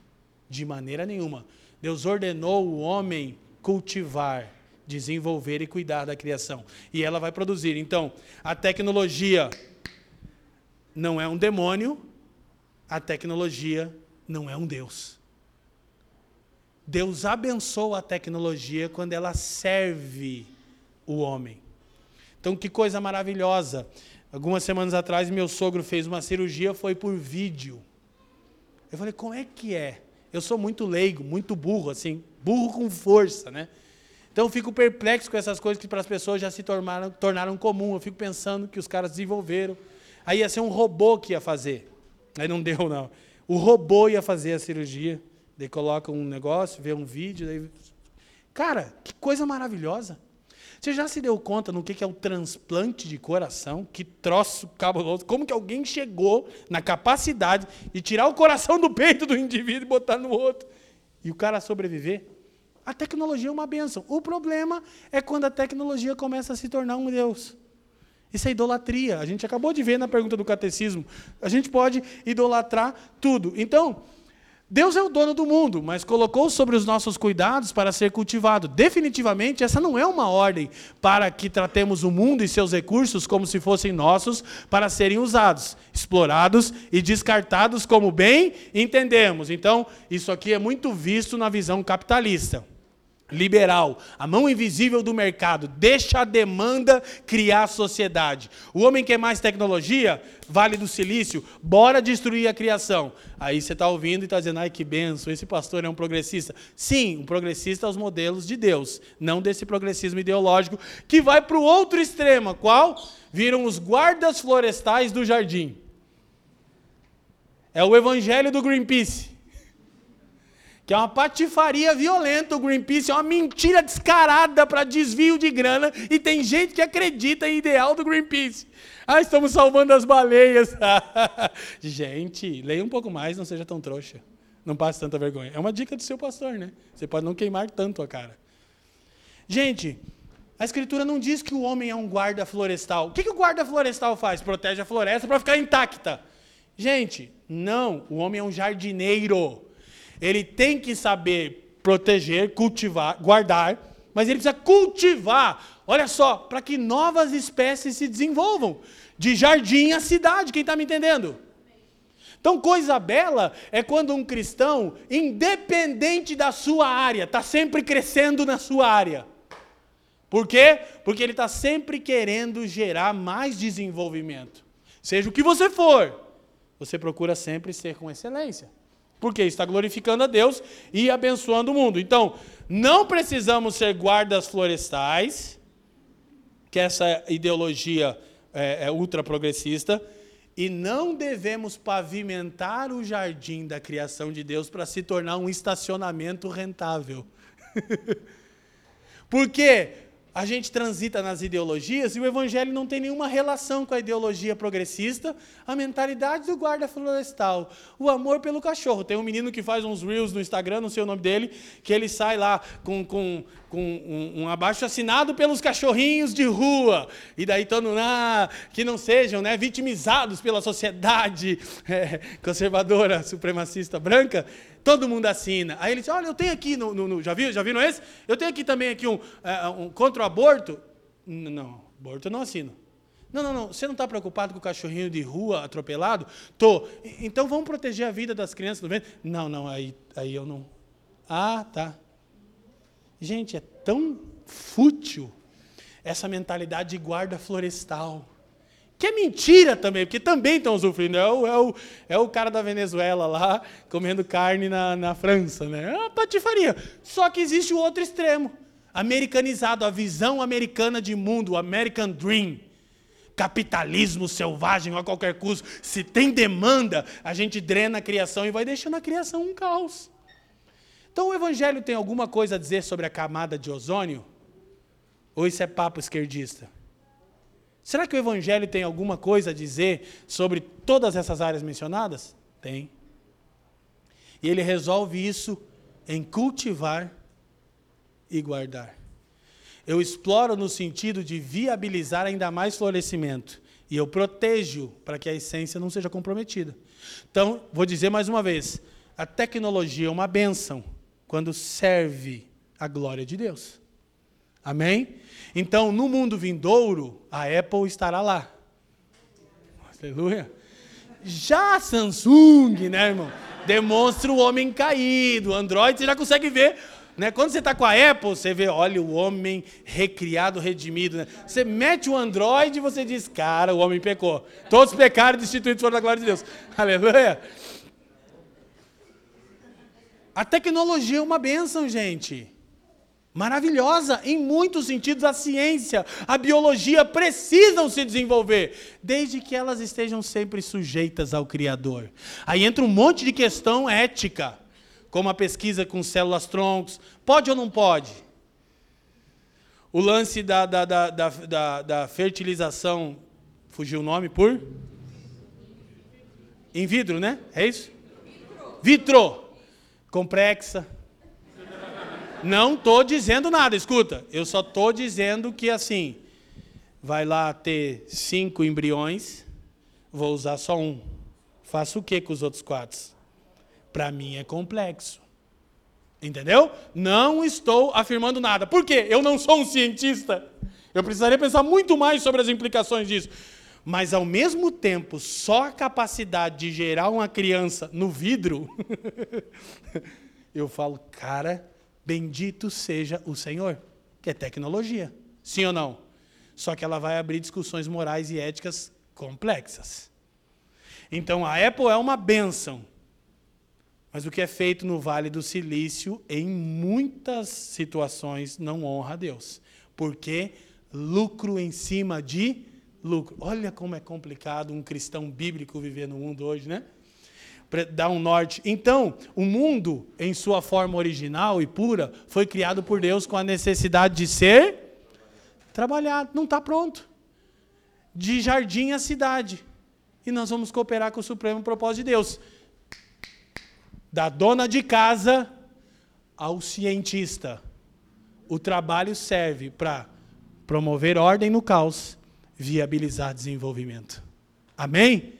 De maneira nenhuma. Deus ordenou o homem cultivar desenvolver e cuidar da criação. E ela vai produzir. Então, a tecnologia não é um demônio, a tecnologia não é um Deus. Deus abençoa a tecnologia quando ela serve o homem. Então, que coisa maravilhosa. Algumas semanas atrás, meu sogro fez uma cirurgia, foi por vídeo. Eu falei, como é que é? Eu sou muito leigo, muito burro, assim, burro com força, né? Então eu fico perplexo com essas coisas que para as pessoas já se tornaram, tornaram comum. Eu fico pensando que os caras desenvolveram. Aí ia ser um robô que ia fazer. Aí não deu, não. O robô ia fazer a cirurgia. Daí coloca um negócio, vê um vídeo. Daí... Cara, que coisa maravilhosa. Você já se deu conta no que é o transplante de coração? Que troço cabuloso. Como que alguém chegou na capacidade de tirar o coração do peito do indivíduo e botar no outro? E o cara sobreviver? A tecnologia é uma benção. O problema é quando a tecnologia começa a se tornar um Deus. Isso é idolatria. A gente acabou de ver na pergunta do catecismo. A gente pode idolatrar tudo. Então, Deus é o dono do mundo, mas colocou sobre os nossos cuidados para ser cultivado. Definitivamente, essa não é uma ordem para que tratemos o mundo e seus recursos como se fossem nossos para serem usados, explorados e descartados como bem entendemos. Então, isso aqui é muito visto na visão capitalista liberal, a mão invisível do mercado, deixa a demanda criar a sociedade. O homem quer mais tecnologia? Vale do Silício, bora destruir a criação. Aí você está ouvindo e está dizendo, ai que benção, esse pastor é um progressista. Sim, um progressista aos modelos de Deus, não desse progressismo ideológico que vai para o outro extremo, qual? Viram os guardas florestais do jardim. É o evangelho do Greenpeace que é uma patifaria violenta o Greenpeace, é uma mentira descarada para desvio de grana, e tem gente que acredita em ideal do Greenpeace. Ah, estamos salvando as baleias. gente, leia um pouco mais, não seja tão trouxa. Não passe tanta vergonha. É uma dica do seu pastor, né? Você pode não queimar tanto a cara. Gente, a Escritura não diz que o homem é um guarda florestal. O que, que o guarda florestal faz? Protege a floresta para ficar intacta. Gente, não. O homem é um jardineiro. Ele tem que saber proteger, cultivar, guardar, mas ele precisa cultivar, olha só, para que novas espécies se desenvolvam. De jardim a cidade, quem está me entendendo? Então, coisa bela é quando um cristão, independente da sua área, está sempre crescendo na sua área. Por quê? Porque ele está sempre querendo gerar mais desenvolvimento. Seja o que você for, você procura sempre ser com excelência porque está glorificando a Deus e abençoando o mundo. Então, não precisamos ser guardas florestais, que essa ideologia é, é ultra progressista, e não devemos pavimentar o jardim da criação de Deus para se tornar um estacionamento rentável. Porque a gente transita nas ideologias e o evangelho não tem nenhuma relação com a ideologia progressista, a mentalidade do guarda florestal, o amor pelo cachorro. Tem um menino que faz uns reels no Instagram, não sei o nome dele, que ele sai lá com, com, com um, um abaixo assinado pelos cachorrinhos de rua. E daí todo ah, que não sejam né, vitimizados pela sociedade é, conservadora, supremacista branca. Todo mundo assina. Aí ele diz: Olha, eu tenho aqui, no, no, no já, viu, já viram esse? Eu tenho aqui também aqui um, uh, um contra o aborto. Não, aborto eu não assino. Não, não, não. Você não está preocupado com o cachorrinho de rua atropelado? Tô. Então vamos proteger a vida das crianças do vento? Não, não, aí, aí eu não. Ah, tá. Gente, é tão fútil essa mentalidade de guarda florestal. Que é mentira também, porque também estão sofrendo. É o, é, o, é o cara da Venezuela lá, comendo carne na, na França. Né? É uma patifaria. Só que existe o outro extremo. Americanizado, a visão americana de mundo, o American Dream. Capitalismo selvagem a qualquer custo. Se tem demanda, a gente drena a criação e vai deixando a criação um caos. Então o Evangelho tem alguma coisa a dizer sobre a camada de ozônio? Ou isso é papo esquerdista? Será que o Evangelho tem alguma coisa a dizer sobre todas essas áreas mencionadas? Tem. E ele resolve isso em cultivar e guardar. Eu exploro no sentido de viabilizar ainda mais florescimento. E eu protejo para que a essência não seja comprometida. Então, vou dizer mais uma vez: a tecnologia é uma bênção quando serve a glória de Deus. Amém? Então, no mundo vindouro, a Apple estará lá. Aleluia. Já a Samsung, né, irmão? Demonstra o homem caído. O Android você já consegue ver. Né? Quando você está com a Apple, você vê, olha, o homem recriado, redimido. Né? Você mete o Android e você diz, cara, o homem pecou. Todos pecaram e destituídos foram da glória de Deus. Aleluia. A tecnologia é uma bênção, gente. Maravilhosa em muitos sentidos. A ciência, a biologia precisam se desenvolver, desde que elas estejam sempre sujeitas ao Criador. Aí entra um monte de questão ética, como a pesquisa com células troncos. Pode ou não pode? O lance da, da, da, da, da fertilização, fugiu o nome por? In vidro, né? É isso? Vitro complexa. Não estou dizendo nada, escuta. Eu só estou dizendo que assim, vai lá ter cinco embriões, vou usar só um. Faço o que com os outros quatro? Para mim é complexo. Entendeu? Não estou afirmando nada. Por quê? Eu não sou um cientista. Eu precisaria pensar muito mais sobre as implicações disso. Mas, ao mesmo tempo, só a capacidade de gerar uma criança no vidro, eu falo, cara, bendito seja o Senhor, que é tecnologia. Sim ou não? Só que ela vai abrir discussões morais e éticas complexas. Então, a Apple é uma benção. Mas o que é feito no Vale do Silício, em muitas situações, não honra a Deus. Porque lucro em cima de lucro. Olha como é complicado um cristão bíblico viver no mundo hoje, né? Dar um norte. Então, o mundo, em sua forma original e pura, foi criado por Deus com a necessidade de ser trabalhado. Não está pronto. De jardim à cidade. E nós vamos cooperar com o supremo propósito de Deus. Da dona de casa ao cientista. O trabalho serve para promover ordem no caos viabilizar desenvolvimento. Amém?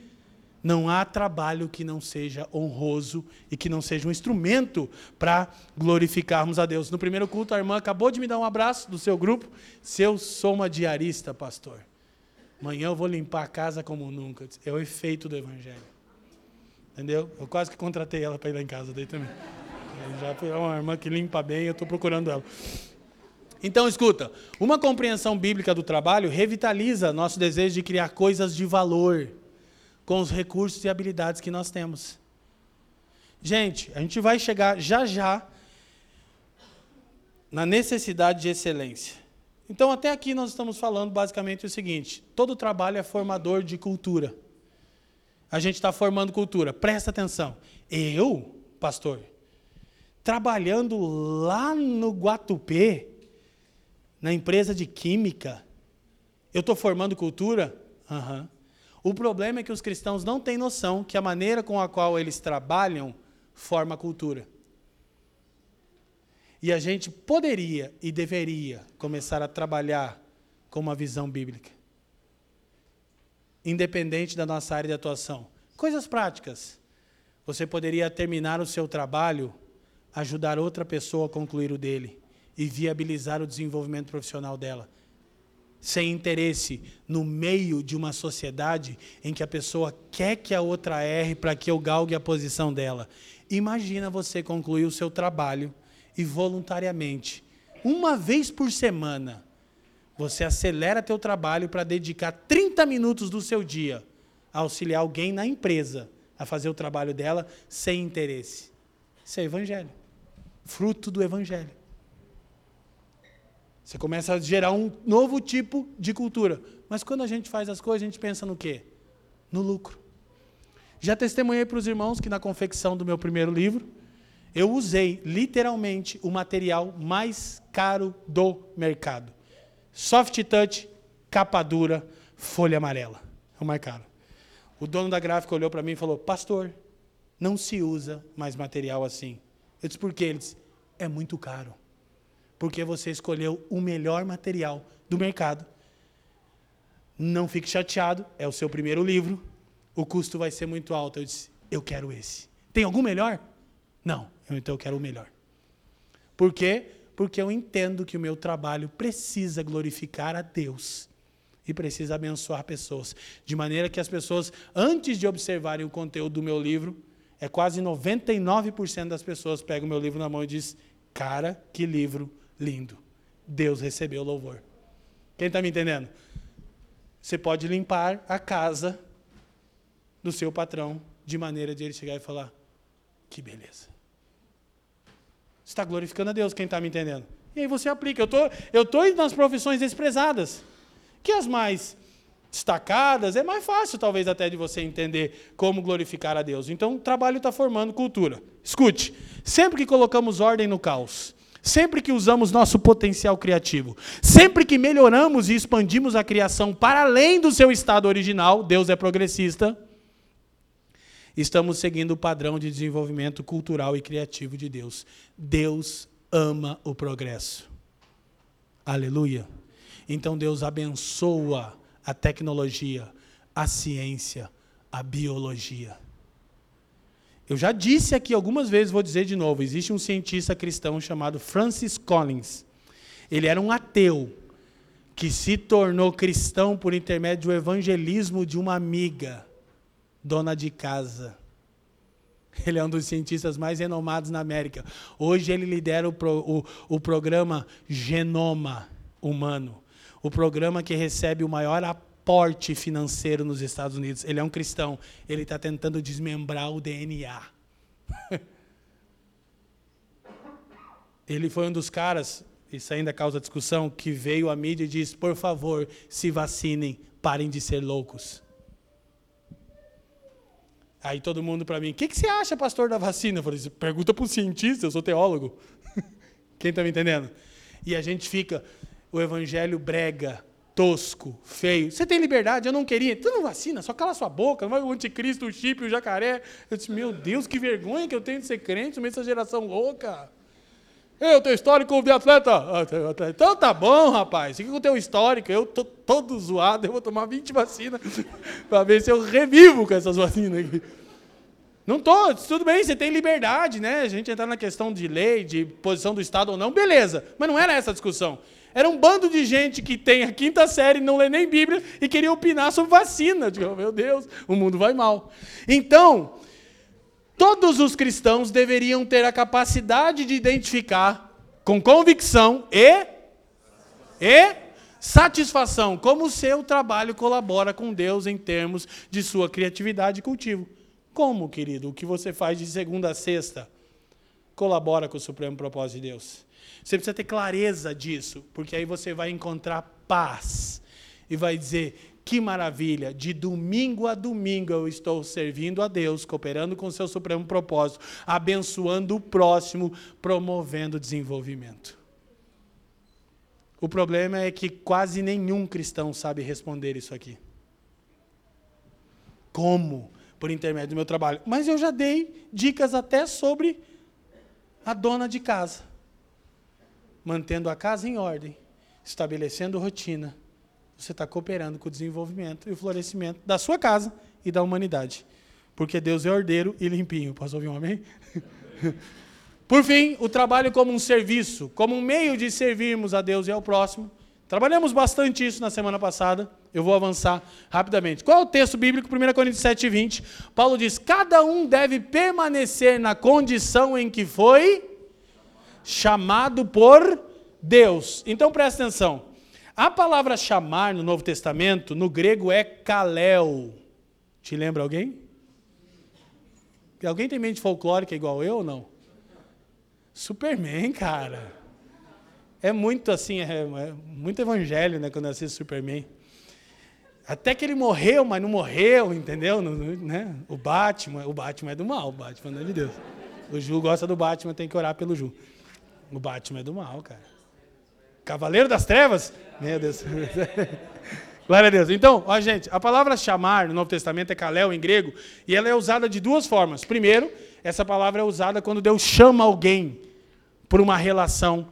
Não há trabalho que não seja honroso e que não seja um instrumento para glorificarmos a Deus. No primeiro culto, a irmã acabou de me dar um abraço do seu grupo. Se eu sou uma diarista, pastor, amanhã eu vou limpar a casa como nunca. É o efeito do Evangelho. Entendeu? Eu quase que contratei ela para ir lá em casa daí também. Já foi uma irmã que limpa bem, eu estou procurando ela. Então, escuta, uma compreensão bíblica do trabalho revitaliza nosso desejo de criar coisas de valor com os recursos e habilidades que nós temos. Gente, a gente vai chegar já já na necessidade de excelência. Então, até aqui nós estamos falando basicamente o seguinte: todo trabalho é formador de cultura. A gente está formando cultura. Presta atenção. Eu, pastor, trabalhando lá no Guatupê, na empresa de química, eu estou formando cultura? Uhum. O problema é que os cristãos não têm noção que a maneira com a qual eles trabalham forma cultura. E a gente poderia e deveria começar a trabalhar com uma visão bíblica. Independente da nossa área de atuação. Coisas práticas. Você poderia terminar o seu trabalho, ajudar outra pessoa a concluir o dele e viabilizar o desenvolvimento profissional dela. Sem interesse no meio de uma sociedade em que a pessoa quer que a outra erre para que eu galgue a posição dela. Imagina você concluir o seu trabalho e voluntariamente, uma vez por semana, você acelera teu trabalho para dedicar 30 minutos do seu dia a auxiliar alguém na empresa a fazer o trabalho dela sem interesse. Isso é evangelho. Fruto do evangelho. Você começa a gerar um novo tipo de cultura. Mas quando a gente faz as coisas, a gente pensa no quê? No lucro. Já testemunhei para os irmãos que na confecção do meu primeiro livro, eu usei literalmente o material mais caro do mercado. Soft touch, capa dura, folha amarela. É o mais caro. O dono da gráfica olhou para mim e falou: Pastor, não se usa mais material assim. Eu disse: Por quê? Ele disse: É muito caro porque você escolheu o melhor material do mercado. Não fique chateado, é o seu primeiro livro, o custo vai ser muito alto. Eu disse, eu quero esse. Tem algum melhor? Não, então eu quero o melhor. Por quê? Porque eu entendo que o meu trabalho precisa glorificar a Deus e precisa abençoar pessoas. De maneira que as pessoas, antes de observarem o conteúdo do meu livro, é quase 99% das pessoas pegam o meu livro na mão e diz: "Cara, que livro lindo. Deus recebeu louvor". Quem está me entendendo? Você pode limpar a casa do seu patrão de maneira de ele chegar e falar: "Que beleza". Você está glorificando a Deus, quem está me entendendo? E aí você aplica. Eu tô, estou tô indo nas profissões desprezadas, que as mais destacadas, é mais fácil talvez até de você entender como glorificar a Deus. Então, o trabalho está formando cultura. Escute, sempre que colocamos ordem no caos, sempre que usamos nosso potencial criativo, sempre que melhoramos e expandimos a criação para além do seu estado original, Deus é progressista, estamos seguindo o padrão de desenvolvimento cultural e criativo de Deus. Deus ama o progresso. Aleluia. Então Deus abençoa a tecnologia, a ciência, a biologia. Eu já disse aqui algumas vezes, vou dizer de novo: existe um cientista cristão chamado Francis Collins. Ele era um ateu que se tornou cristão por intermédio do evangelismo de uma amiga, dona de casa. Ele é um dos cientistas mais renomados na América. Hoje ele lidera o, pro, o, o programa Genoma Humano o programa que recebe o maior aporte financeiro nos Estados Unidos. Ele é um cristão. Ele está tentando desmembrar o DNA. Ele foi um dos caras, isso ainda causa discussão, que veio à mídia e disse: por favor, se vacinem, parem de ser loucos. Aí todo mundo para mim, o que, que você acha, pastor, da vacina? Eu falei, pergunta para o cientista, eu sou teólogo. Quem está me entendendo? E a gente fica, o evangelho brega, tosco, feio. Você tem liberdade, eu não queria. Tu não vacina, só cala sua boca, não vai o anticristo, o chip, o jacaré. Eu disse, meu Deus, que vergonha que eu tenho de ser crente no meio dessa geração louca. Eu tenho histórico de atleta. Então tá bom, rapaz. Fica com o teu histórico. Eu tô todo zoado, eu vou tomar 20 vacinas para ver se eu revivo com essas vacinas aqui. Não tô, tudo bem, você tem liberdade, né? A gente entrar na questão de lei, de posição do Estado ou não, beleza. Mas não era essa a discussão. Era um bando de gente que tem a quinta série, não lê nem Bíblia e queria opinar sobre vacina. Digo, meu Deus, o mundo vai mal. Então, todos os cristãos deveriam ter a capacidade de identificar com convicção e, e satisfação como o seu trabalho colabora com Deus em termos de sua criatividade e cultivo. Como, querido? O que você faz de segunda a sexta colabora com o supremo propósito de Deus. Você precisa ter clareza disso, porque aí você vai encontrar paz e vai dizer: que maravilha, de domingo a domingo eu estou servindo a Deus, cooperando com o seu supremo propósito, abençoando o próximo, promovendo o desenvolvimento. O problema é que quase nenhum cristão sabe responder isso aqui. Como? Por intermédio do meu trabalho. Mas eu já dei dicas até sobre a dona de casa mantendo a casa em ordem, estabelecendo rotina, você está cooperando com o desenvolvimento e o florescimento da sua casa e da humanidade. Porque Deus é ordeiro e limpinho. Posso ouvir um amém? Por fim, o trabalho como um serviço, como um meio de servirmos a Deus e ao próximo. Trabalhamos bastante isso na semana passada. Eu vou avançar rapidamente. Qual é o texto bíblico? 1 Coríntios 7, 20. Paulo diz: Cada um deve permanecer na condição em que foi chamado por Deus. Então presta atenção. A palavra chamar no Novo Testamento, no grego, é kalel. Te lembra alguém? Alguém tem mente folclórica igual eu ou não? Superman, cara. É muito assim, é, é muito evangelho, né, quando eu assisto Superman. Até que ele morreu, mas não morreu, entendeu? né? O Batman, o Batman é do mal, o Batman não é de Deus. O Ju gosta do Batman, tem que orar pelo Ju. O Batman é do mal, cara. Cavaleiro das Trevas? Meu Deus. Glória a Deus. Então, ó, gente, a palavra chamar no Novo Testamento é kalel em grego, e ela é usada de duas formas. Primeiro, essa palavra é usada quando Deus chama alguém por uma relação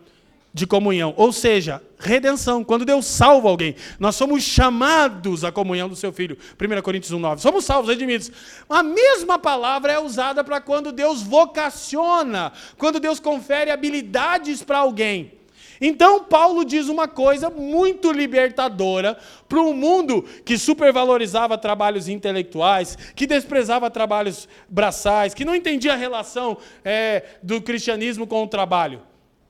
de comunhão. Ou seja, redenção, quando Deus salva alguém. Nós somos chamados à comunhão do seu Filho. 1 Coríntios 1,9. Somos salvos, redimidos. A mesma palavra é usada para quando Deus vocaciona, quando Deus confere habilidades para alguém. Então, Paulo diz uma coisa muito libertadora para um mundo que supervalorizava trabalhos intelectuais, que desprezava trabalhos braçais, que não entendia a relação é, do cristianismo com o trabalho.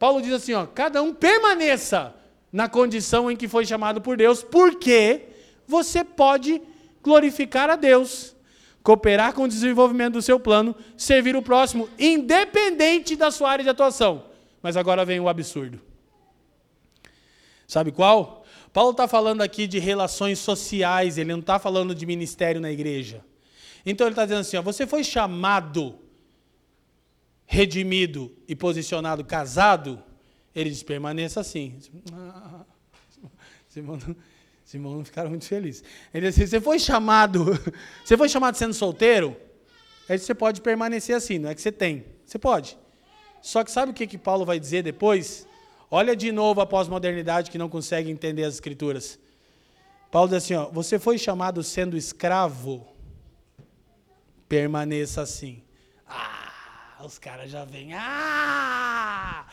Paulo diz assim: ó, cada um permaneça na condição em que foi chamado por Deus, porque você pode glorificar a Deus, cooperar com o desenvolvimento do seu plano, servir o próximo, independente da sua área de atuação. Mas agora vem o absurdo. Sabe qual? Paulo está falando aqui de relações sociais, ele não está falando de ministério na igreja. Então ele está dizendo assim: ó, você foi chamado, redimido e posicionado casado, ele diz: permaneça assim. Simão, Simão não ficaram muito felizes. Ele disse: você foi chamado, você foi chamado sendo solteiro? Aí você pode permanecer assim, não é que você tem. Você pode. Só que sabe o que, que Paulo vai dizer depois? Olha de novo a pós-modernidade que não consegue entender as escrituras. Paulo diz assim: ó, você foi chamado sendo escravo, permaneça assim. Ah, os caras já vêm. Ah,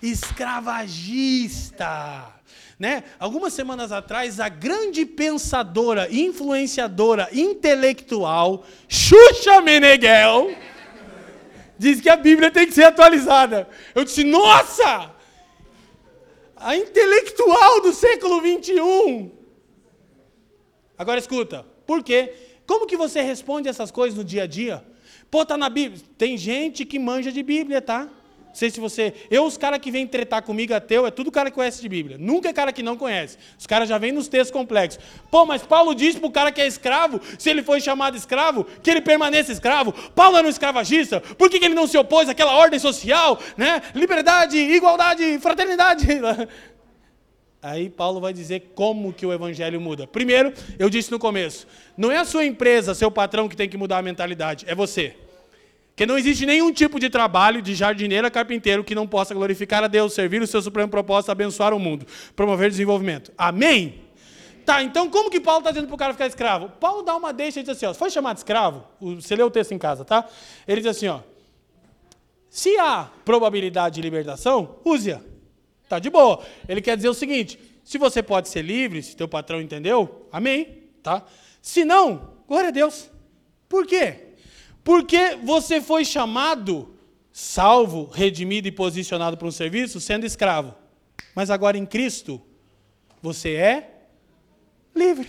escravagista. Né? Algumas semanas atrás, a grande pensadora, influenciadora, intelectual, Xuxa Meneghel, diz que a Bíblia tem que ser atualizada. Eu disse, nossa! a intelectual do século 21. Agora escuta, por quê? Como que você responde essas coisas no dia a dia? Pô, tá na Bíblia. Tem gente que manja de Bíblia, tá? Não sei se você. Eu, os caras que vêm tretar comigo ateu, é tudo cara que conhece de Bíblia. Nunca é cara que não conhece. Os caras já vêm nos textos complexos. Pô, mas Paulo diz para o cara que é escravo, se ele foi chamado escravo, que ele permaneça escravo. Paulo era um escravagista. Por que, que ele não se opôs àquela ordem social? Né? Liberdade, igualdade, fraternidade. Aí Paulo vai dizer como que o evangelho muda. Primeiro, eu disse no começo, não é a sua empresa, seu patrão que tem que mudar a mentalidade, é você. Que não existe nenhum tipo de trabalho de jardineiro a carpinteiro que não possa glorificar a Deus, servir o seu supremo propósito, abençoar o mundo, promover desenvolvimento. Amém? Tá, então como que Paulo está dizendo para o cara ficar escravo? Paulo dá uma deixa e diz assim, ó, foi chamado escravo? Você lê o texto em casa, tá? Ele diz assim, ó, se há probabilidade de libertação, use-a. Tá de boa. Ele quer dizer o seguinte, se você pode ser livre, se teu patrão entendeu, amém, tá? Se não, glória a Deus. Por quê? Porque você foi chamado, salvo, redimido e posicionado para um serviço sendo escravo. Mas agora em Cristo, você é livre.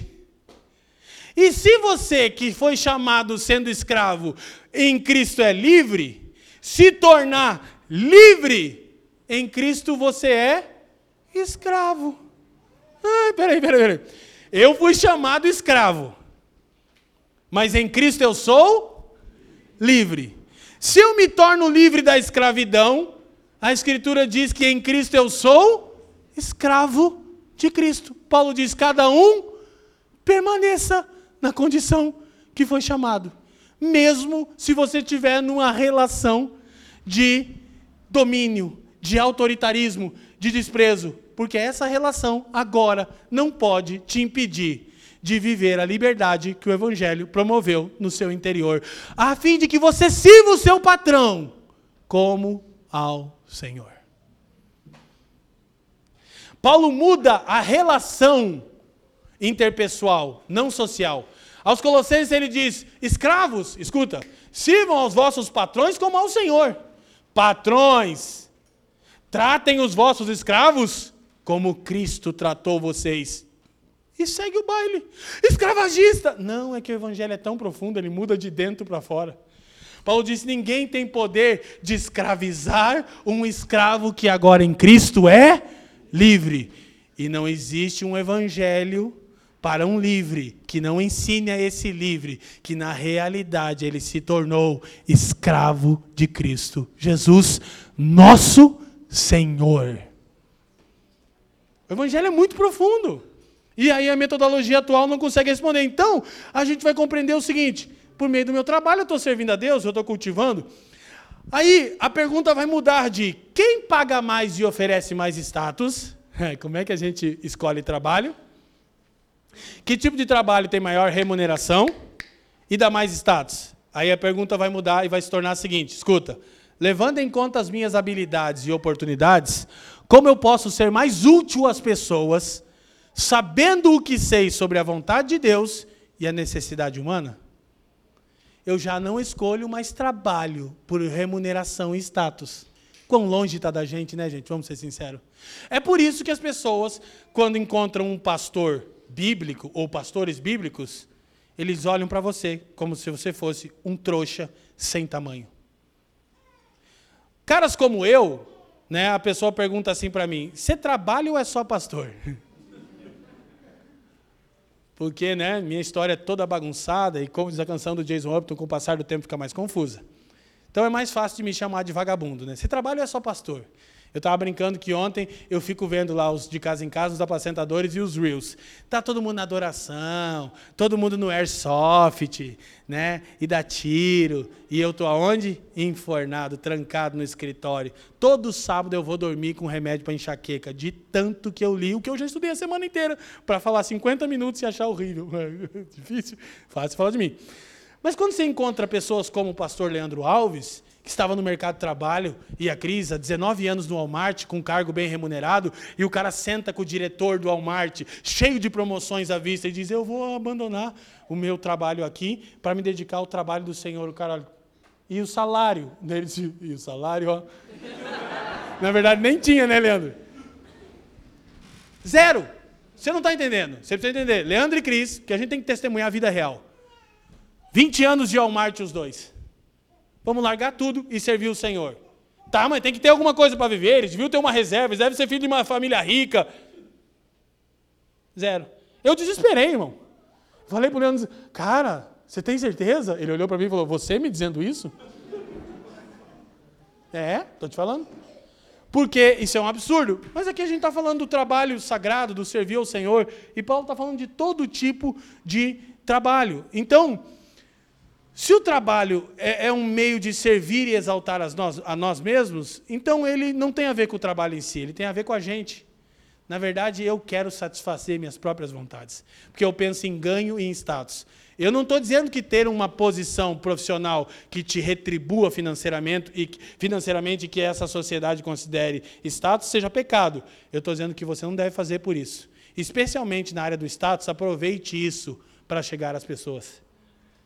E se você que foi chamado sendo escravo em Cristo é livre, se tornar livre em Cristo você é escravo. Ai, peraí, peraí, peraí. Eu fui chamado escravo, mas em Cristo eu sou livre. Se eu me torno livre da escravidão, a Escritura diz que em Cristo eu sou escravo de Cristo. Paulo diz: cada um permaneça na condição que foi chamado, mesmo se você estiver numa relação de domínio, de autoritarismo, de desprezo, porque essa relação agora não pode te impedir de viver a liberdade que o Evangelho promoveu no seu interior, a fim de que você sirva o seu patrão como ao Senhor. Paulo muda a relação interpessoal, não social. Aos Colossenses ele diz: escravos, escuta, sirvam aos vossos patrões como ao Senhor. Patrões, tratem os vossos escravos como Cristo tratou vocês e segue o baile. Escravagista! Não, é que o evangelho é tão profundo, ele muda de dentro para fora. Paulo disse: ninguém tem poder de escravizar um escravo que agora em Cristo é livre. E não existe um evangelho para um livre que não ensine a esse livre que na realidade ele se tornou escravo de Cristo Jesus, nosso Senhor. O evangelho é muito profundo. E aí a metodologia atual não consegue responder. Então, a gente vai compreender o seguinte: por meio do meu trabalho eu estou servindo a Deus, eu estou cultivando. Aí a pergunta vai mudar de quem paga mais e oferece mais status? Como é que a gente escolhe trabalho? Que tipo de trabalho tem maior remuneração e dá mais status? Aí a pergunta vai mudar e vai se tornar a seguinte: escuta, levando em conta as minhas habilidades e oportunidades, como eu posso ser mais útil às pessoas, sabendo o que sei sobre a vontade de Deus e a necessidade humana? Eu já não escolho mais trabalho por remuneração e status. Quão longe está da gente, né, gente? Vamos ser sinceros. É por isso que as pessoas, quando encontram um pastor bíblico ou pastores bíblicos, eles olham para você como se você fosse um trouxa sem tamanho. Caras como eu, né, a pessoa pergunta assim para mim: você trabalha ou é só pastor? Porque né, minha história é toda bagunçada e, como diz a canção do Jason Upton, com o passar do tempo fica mais confusa. Então é mais fácil de me chamar de vagabundo. Né? Você trabalha ou é só pastor? Eu estava brincando que ontem eu fico vendo lá os de casa em casa, os apacentadores e os reels. Tá todo mundo na adoração, todo mundo no airsoft, né? E dá tiro. E eu tô aonde? Enfornado, trancado no escritório. Todo sábado eu vou dormir com remédio para enxaqueca, de tanto que eu li o que eu já estudei a semana inteira para falar 50 minutos e achar horrível. Difícil, fácil falar de mim. Mas quando você encontra pessoas como o pastor Leandro Alves, que estava no mercado de trabalho, e a Cris, há 19 anos no Walmart, com um cargo bem remunerado, e o cara senta com o diretor do Walmart, cheio de promoções à vista, e diz: Eu vou abandonar o meu trabalho aqui para me dedicar ao trabalho do Senhor. O cara, e o salário dele? E o salário, ó. Na verdade, nem tinha, né, Leandro? Zero. Você não está entendendo. Você precisa entender. Leandro e Cris, que a gente tem que testemunhar a vida real. 20 anos de Walmart os dois. Vamos largar tudo e servir o Senhor. Tá, mas tem que ter alguma coisa para viver. Eles deviam ter uma reserva. Eles devem ser filho de uma família rica. Zero. Eu desesperei, irmão. Falei para o Leandro, cara, você tem certeza? Ele olhou para mim e falou, você me dizendo isso? é, estou te falando. Porque isso é um absurdo. Mas aqui a gente está falando do trabalho sagrado, do servir ao Senhor. E Paulo está falando de todo tipo de trabalho. Então, se o trabalho é, é, um meio de servir e exaltar nós, a nós mesmos, então ele não tem a ver com o trabalho em si, ele tem a ver com a gente. Na verdade, eu quero satisfazer minhas próprias vontades, porque eu penso em ganho e em status. Eu não estou dizendo que ter uma posição profissional que te retribua financeiramente e financeiramente que essa sociedade considere status seja pecado. Eu estou dizendo que você não deve fazer por isso. Especialmente na área do status, aproveite isso para chegar às pessoas.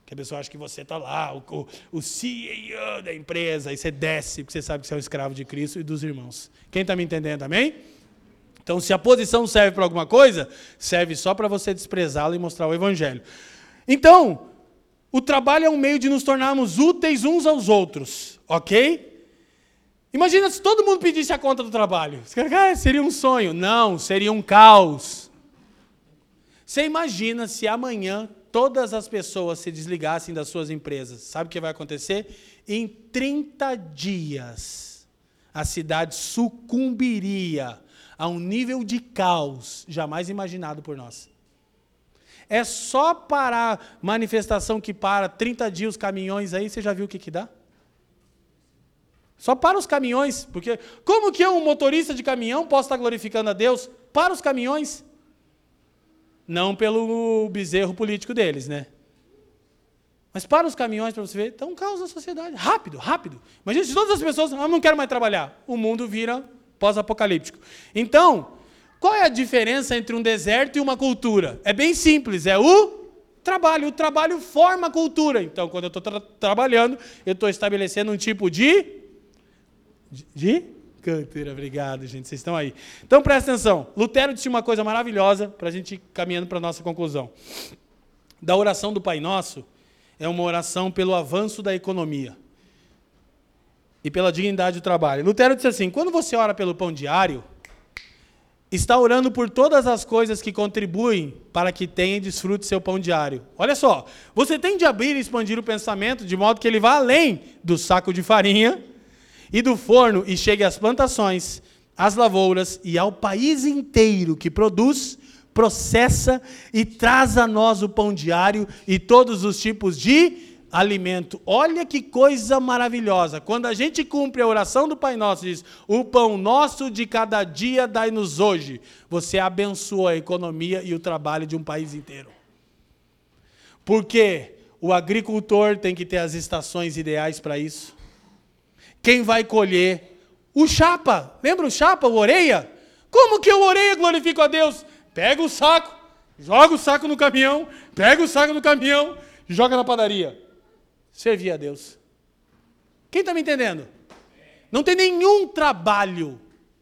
Que a pessoa acha que você está lá, o, o, CEO da empresa, e você desce, porque você sabe que você é um escravo de Cristo e dos irmãos. Quem está me entendendo, amém? Então, se a posição serve para alguma coisa, serve só para você desprezá-la e mostrar o Evangelho. Então, o trabalho é um meio de nos tornarmos úteis uns aos outros, ok? Imagina se todo mundo pedisse a conta do trabalho. Cara, seria um sonho. Não, seria um caos. Você imagina se amanhã todas as pessoas se desligassem das suas empresas, sabe o que vai acontecer? Em 30 dias, a cidade sucumbiria a um nível de caos jamais imaginado por nós. É só parar manifestação que para 30 dias os caminhões aí, você já viu o que, que dá? Só para os caminhões, porque como que eu, um motorista de caminhão, posso estar glorificando a Deus? Para os caminhões. Não pelo bezerro político deles, né? Mas para os caminhões, para você ver, está um caos na sociedade. Rápido, rápido. Imagina se todas as pessoas ah, não quero mais trabalhar. O mundo vira pós-apocalíptico. Então, qual é a diferença entre um deserto e uma cultura? É bem simples, é o trabalho. O trabalho forma a cultura. Então, quando eu estou tra trabalhando, eu estou estabelecendo um tipo de. de Canteira, obrigado, gente, vocês estão aí. Então presta atenção. Lutero disse uma coisa maravilhosa para a gente ir caminhando para a nossa conclusão. Da oração do Pai Nosso é uma oração pelo avanço da economia e pela dignidade do trabalho. Lutero disse assim: quando você ora pelo pão diário, está orando por todas as coisas que contribuem para que tenha e desfrute seu pão diário. Olha só, você tem de abrir e expandir o pensamento de modo que ele vá além do saco de farinha e do forno e chegue às plantações, às lavouras e ao país inteiro que produz, processa e traz a nós o pão diário e todos os tipos de alimento. Olha que coisa maravilhosa. Quando a gente cumpre a oração do Pai Nosso, diz: "O pão nosso de cada dia dai-nos hoje". Você abençoa a economia e o trabalho de um país inteiro. Porque o agricultor tem que ter as estações ideais para isso. Quem vai colher? O chapa. Lembra o chapa, o orelha? Como que o orelha glorifica a Deus? Pega o saco, joga o saco no caminhão, pega o saco no caminhão, joga na padaria. Servir a Deus. Quem está me entendendo? Não tem nenhum trabalho.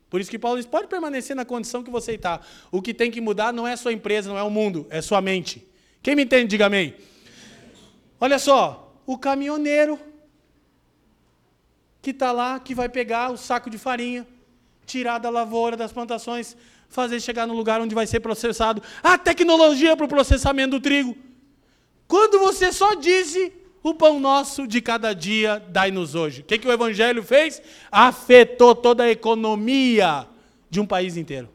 Por isso que Paulo diz: pode permanecer na condição que você está. O que tem que mudar não é a sua empresa, não é o mundo, é sua mente. Quem me entende, diga amém. Olha só, o caminhoneiro que está lá, que vai pegar o saco de farinha, tirar da lavoura, das plantações, fazer chegar no lugar onde vai ser processado. A tecnologia para o processamento do trigo. Quando você só disse o pão nosso de cada dia, dai-nos hoje. O que, que o Evangelho fez? Afetou toda a economia de um país inteiro.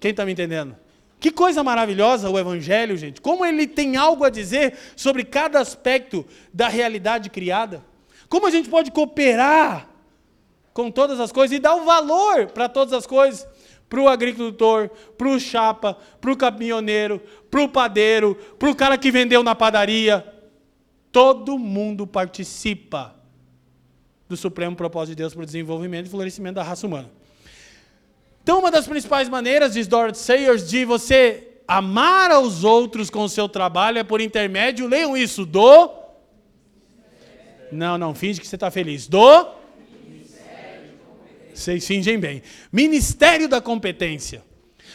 Quem está me entendendo? Que coisa maravilhosa o Evangelho, gente. Como ele tem algo a dizer sobre cada aspecto da realidade criada. Como a gente pode cooperar com todas as coisas e dar o valor para todas as coisas para o agricultor, para o chapa, para o caminhoneiro, para o padeiro, para o cara que vendeu na padaria, Todo mundo participa do supremo propósito de Deus para o desenvolvimento e florescimento da raça humana. Então, uma das principais maneiras, diz Dorothy Sayers, de você amar aos outros com o seu trabalho é por intermédio, leiam isso, do. Não, não, finge que você está feliz. Do. Vocês fingem bem. Ministério da competência.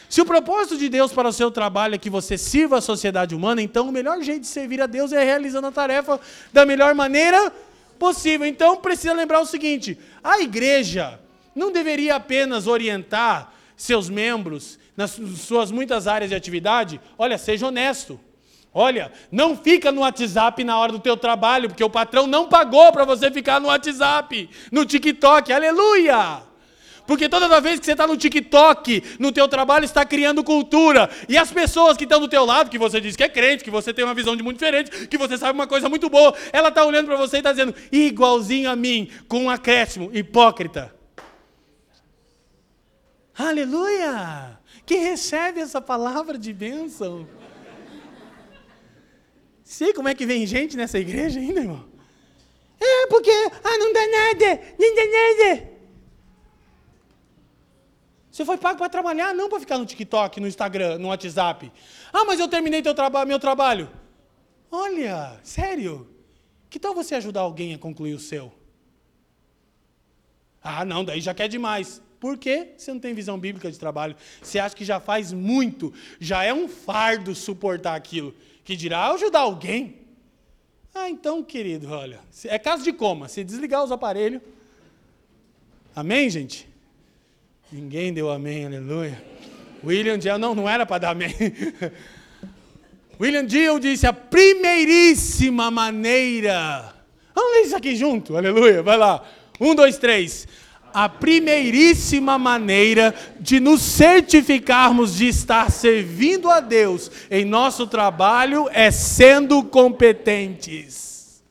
Se o propósito de Deus para o seu trabalho é que você sirva a sociedade humana, então o melhor jeito de servir a Deus é realizando a tarefa da melhor maneira possível. Então precisa lembrar o seguinte: a igreja não deveria apenas orientar seus membros nas suas muitas áreas de atividade. Olha, seja honesto. Olha, não fica no WhatsApp na hora do teu trabalho, porque o patrão não pagou para você ficar no WhatsApp, no TikTok. Aleluia! Porque toda vez que você está no TikTok, no teu trabalho, está criando cultura. E as pessoas que estão do teu lado, que você diz que é crente, que você tem uma visão de muito diferente, que você sabe uma coisa muito boa, ela está olhando para você e está dizendo, igualzinho a mim, com um acréscimo, hipócrita. Aleluia! Que recebe essa palavra de bênção. Sei como é que vem gente nessa igreja ainda, irmão. É porque, ah, não dá nada, não dá nada. Você foi pago para trabalhar, não para ficar no TikTok, no Instagram, no WhatsApp. Ah, mas eu terminei teu traba meu trabalho. Olha, sério. Que tal você ajudar alguém a concluir o seu? Ah, não, daí já quer demais. Por quê? Você não tem visão bíblica de trabalho. Você acha que já faz muito, já é um fardo suportar aquilo. Que dirá ajudar alguém. Ah, então, querido, olha, é caso de coma. Se desligar os aparelhos. Amém, gente? Ninguém deu amém, aleluia. William Dill, não, não era para dar amém. William Dill disse a primeiríssima maneira. Vamos ler isso aqui junto, aleluia. Vai lá. Um, dois, três. A primeiríssima maneira de nos certificarmos de estar servindo a Deus em nosso trabalho é sendo competentes.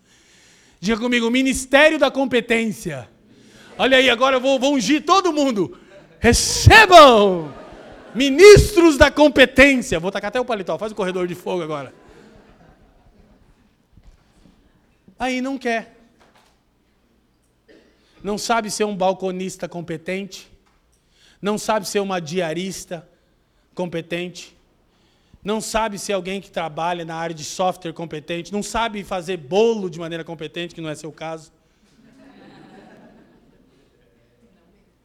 Diga comigo, Ministério da Competência. Olha aí, agora eu vou, vou ungir todo mundo. Recebam! Ministros da competência. Vou tacar até o paletó, faz o corredor de fogo agora. Aí não quer. Não sabe ser um balconista competente. Não sabe ser uma diarista competente. Não sabe ser alguém que trabalha na área de software competente. Não sabe fazer bolo de maneira competente, que não é seu caso.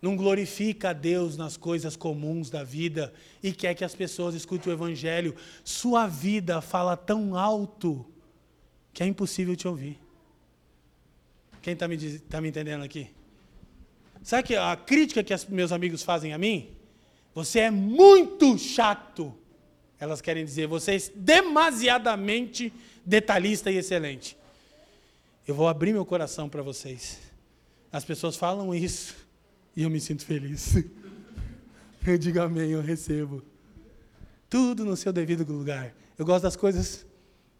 não glorifica a Deus nas coisas comuns da vida e quer que as pessoas escutem o Evangelho, sua vida fala tão alto que é impossível te ouvir. Quem está me, tá me entendendo aqui? Sabe que a crítica que os meus amigos fazem a mim? Você é muito chato. Elas querem dizer, você é demasiadamente detalhista e excelente. Eu vou abrir meu coração para vocês. As pessoas falam isso e eu me sinto feliz. Eu digo amém, eu recebo. Tudo no seu devido lugar. Eu gosto das coisas.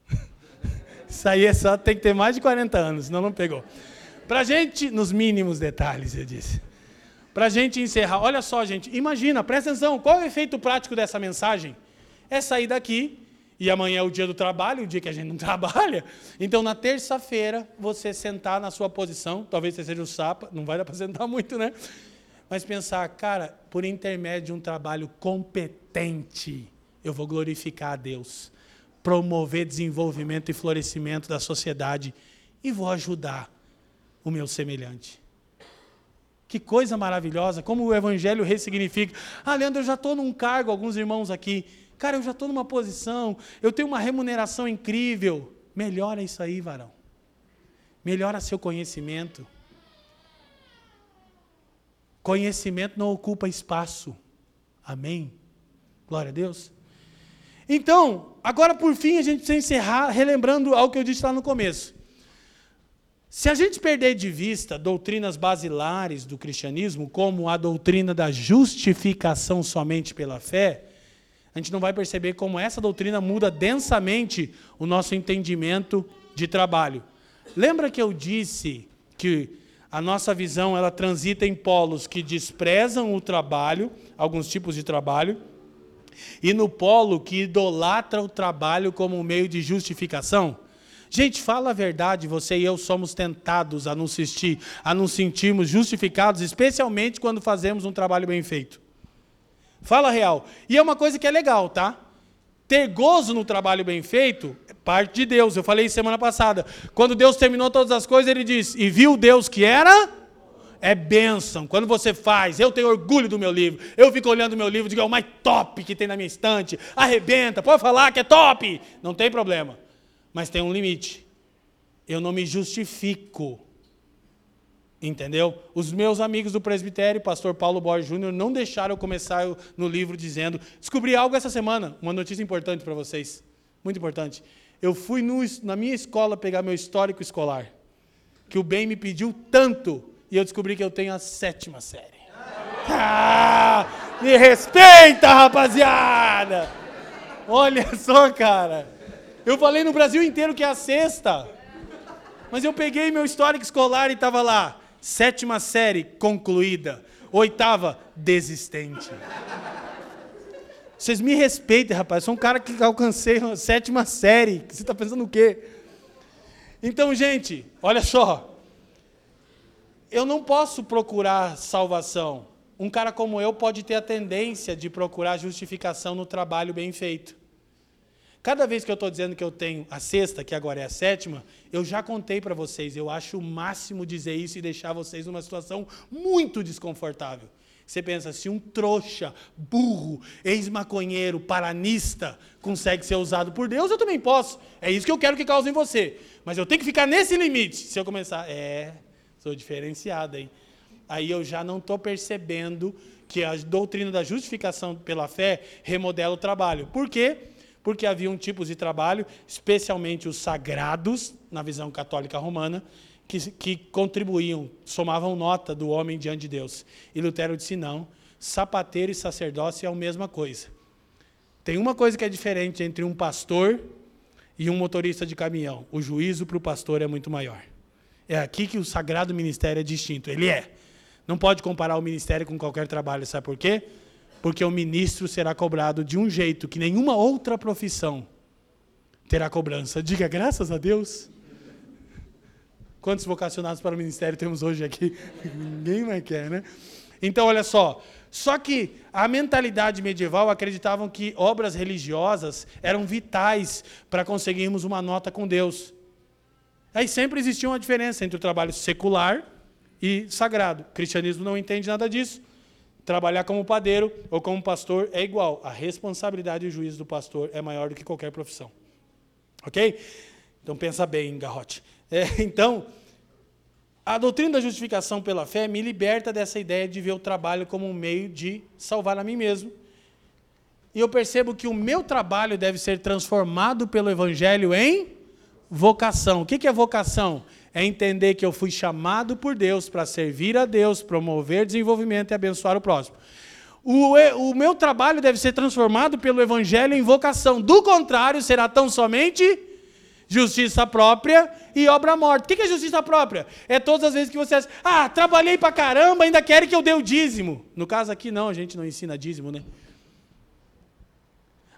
Isso aí é só, tem que ter mais de 40 anos, senão não pegou. Para gente, nos mínimos detalhes, eu disse. Para gente encerrar, olha só, gente, imagina, presta atenção, qual é o efeito prático dessa mensagem? É sair daqui e amanhã é o dia do trabalho, o dia que a gente não trabalha. Então, na terça-feira, você sentar na sua posição, talvez você seja o sapa, não vai dar para sentar muito, né? Mas pensar, cara, por intermédio de um trabalho competente, eu vou glorificar a Deus, promover desenvolvimento e florescimento da sociedade e vou ajudar o meu semelhante. Que coisa maravilhosa, como o Evangelho ressignifica. Ah, Leandro, eu já estou num cargo, alguns irmãos aqui. Cara, eu já estou numa posição, eu tenho uma remuneração incrível. Melhora isso aí, varão. Melhora seu conhecimento. Conhecimento não ocupa espaço. Amém? Glória a Deus. Então, agora por fim, a gente precisa encerrar relembrando algo que eu disse lá no começo. Se a gente perder de vista doutrinas basilares do cristianismo, como a doutrina da justificação somente pela fé, a gente não vai perceber como essa doutrina muda densamente o nosso entendimento de trabalho. Lembra que eu disse que a nossa visão ela transita em polos que desprezam o trabalho, alguns tipos de trabalho, e no polo que idolatra o trabalho como um meio de justificação? Gente, fala a verdade, você e eu somos tentados a não assistir, a não sentirmos justificados, especialmente quando fazemos um trabalho bem feito. Fala real. E é uma coisa que é legal, tá? Ter gozo no trabalho bem feito é parte de Deus. Eu falei semana passada. Quando Deus terminou todas as coisas, ele disse: E viu Deus que era? É bênção. Quando você faz, eu tenho orgulho do meu livro. Eu fico olhando o meu livro e digo, é o mais top que tem na minha estante. Arrebenta, pode falar que é top. Não tem problema mas tem um limite. Eu não me justifico. Entendeu? Os meus amigos do presbitério, pastor Paulo Borges Júnior, não deixaram eu começar no livro dizendo: descobri algo essa semana, uma notícia importante para vocês. Muito importante. Eu fui no, na minha escola pegar meu histórico escolar, que o bem me pediu tanto, e eu descobri que eu tenho a sétima série. Ah, me respeita, rapaziada! Olha só, cara. Eu falei no Brasil inteiro que é a sexta. Mas eu peguei meu histórico escolar e estava lá. Sétima série concluída. Oitava, desistente. Vocês me respeitem, rapaz. Eu sou um cara que alcancei a sétima série. Você está pensando o quê? Então, gente, olha só. Eu não posso procurar salvação. Um cara como eu pode ter a tendência de procurar justificação no trabalho bem feito. Cada vez que eu estou dizendo que eu tenho a sexta, que agora é a sétima, eu já contei para vocês. Eu acho o máximo dizer isso e deixar vocês numa situação muito desconfortável. Você pensa, se um trouxa, burro, ex-maconheiro, paranista consegue ser usado por Deus, eu também posso. É isso que eu quero que cause em você. Mas eu tenho que ficar nesse limite. Se eu começar, é, sou diferenciado, hein? Aí eu já não estou percebendo que a doutrina da justificação pela fé remodela o trabalho. Por quê? Porque haviam tipos de trabalho, especialmente os sagrados, na visão católica romana, que, que contribuíam, somavam nota do homem diante de Deus. E Lutero disse: não, sapateiro e sacerdócio é a mesma coisa. Tem uma coisa que é diferente entre um pastor e um motorista de caminhão: o juízo para o pastor é muito maior. É aqui que o sagrado ministério é distinto. Ele é. Não pode comparar o ministério com qualquer trabalho, sabe por quê? Porque o ministro será cobrado de um jeito que nenhuma outra profissão terá cobrança. Diga graças a Deus. Quantos vocacionados para o ministério temos hoje aqui? Ninguém mais quer, né? Então, olha só. Só que a mentalidade medieval acreditavam que obras religiosas eram vitais para conseguirmos uma nota com Deus. Aí sempre existia uma diferença entre o trabalho secular e sagrado. O cristianismo não entende nada disso. Trabalhar como padeiro ou como pastor é igual. A responsabilidade e o juízo do pastor é maior do que qualquer profissão. Ok? Então pensa bem, garrote. É, então, a doutrina da justificação pela fé me liberta dessa ideia de ver o trabalho como um meio de salvar a mim mesmo. E eu percebo que o meu trabalho deve ser transformado pelo Evangelho em vocação. O que é vocação? É entender que eu fui chamado por Deus para servir a Deus, promover desenvolvimento e abençoar o próximo. O, o meu trabalho deve ser transformado pelo Evangelho em vocação. Do contrário, será tão somente justiça própria e obra morta. O que é justiça própria? É todas as vezes que você ah, trabalhei para caramba, ainda querem que eu dê o dízimo. No caso aqui, não, a gente não ensina dízimo, né?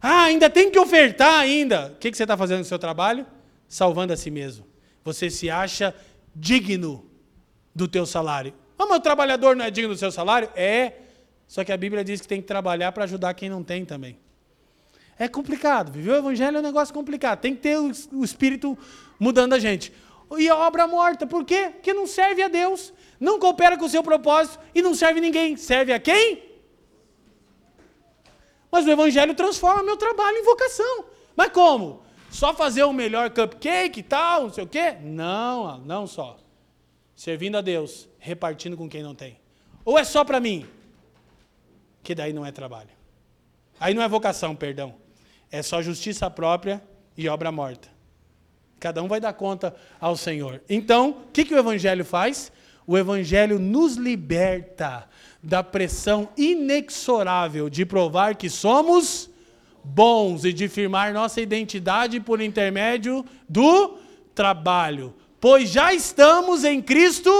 Ah, ainda tem que ofertar ainda. O que você está fazendo no seu trabalho? Salvando a si mesmo. Você se acha digno do teu salário. Ah, mas o trabalhador não é digno do seu salário? É. Só que a Bíblia diz que tem que trabalhar para ajudar quem não tem também. É complicado. Viver o evangelho é um negócio complicado. Tem que ter o, o espírito mudando a gente. E a obra morta, por quê? Porque não serve a Deus, não coopera com o seu propósito e não serve ninguém. Serve a quem? Mas o evangelho transforma meu trabalho em vocação. Mas como? Só fazer o melhor cupcake e tal, não sei o quê? Não, não só. Servindo a Deus, repartindo com quem não tem. Ou é só para mim? Que daí não é trabalho. Aí não é vocação, perdão. É só justiça própria e obra morta. Cada um vai dar conta ao Senhor. Então, o que, que o Evangelho faz? O Evangelho nos liberta da pressão inexorável de provar que somos bons e de firmar nossa identidade por intermédio do trabalho. Pois já estamos em Cristo.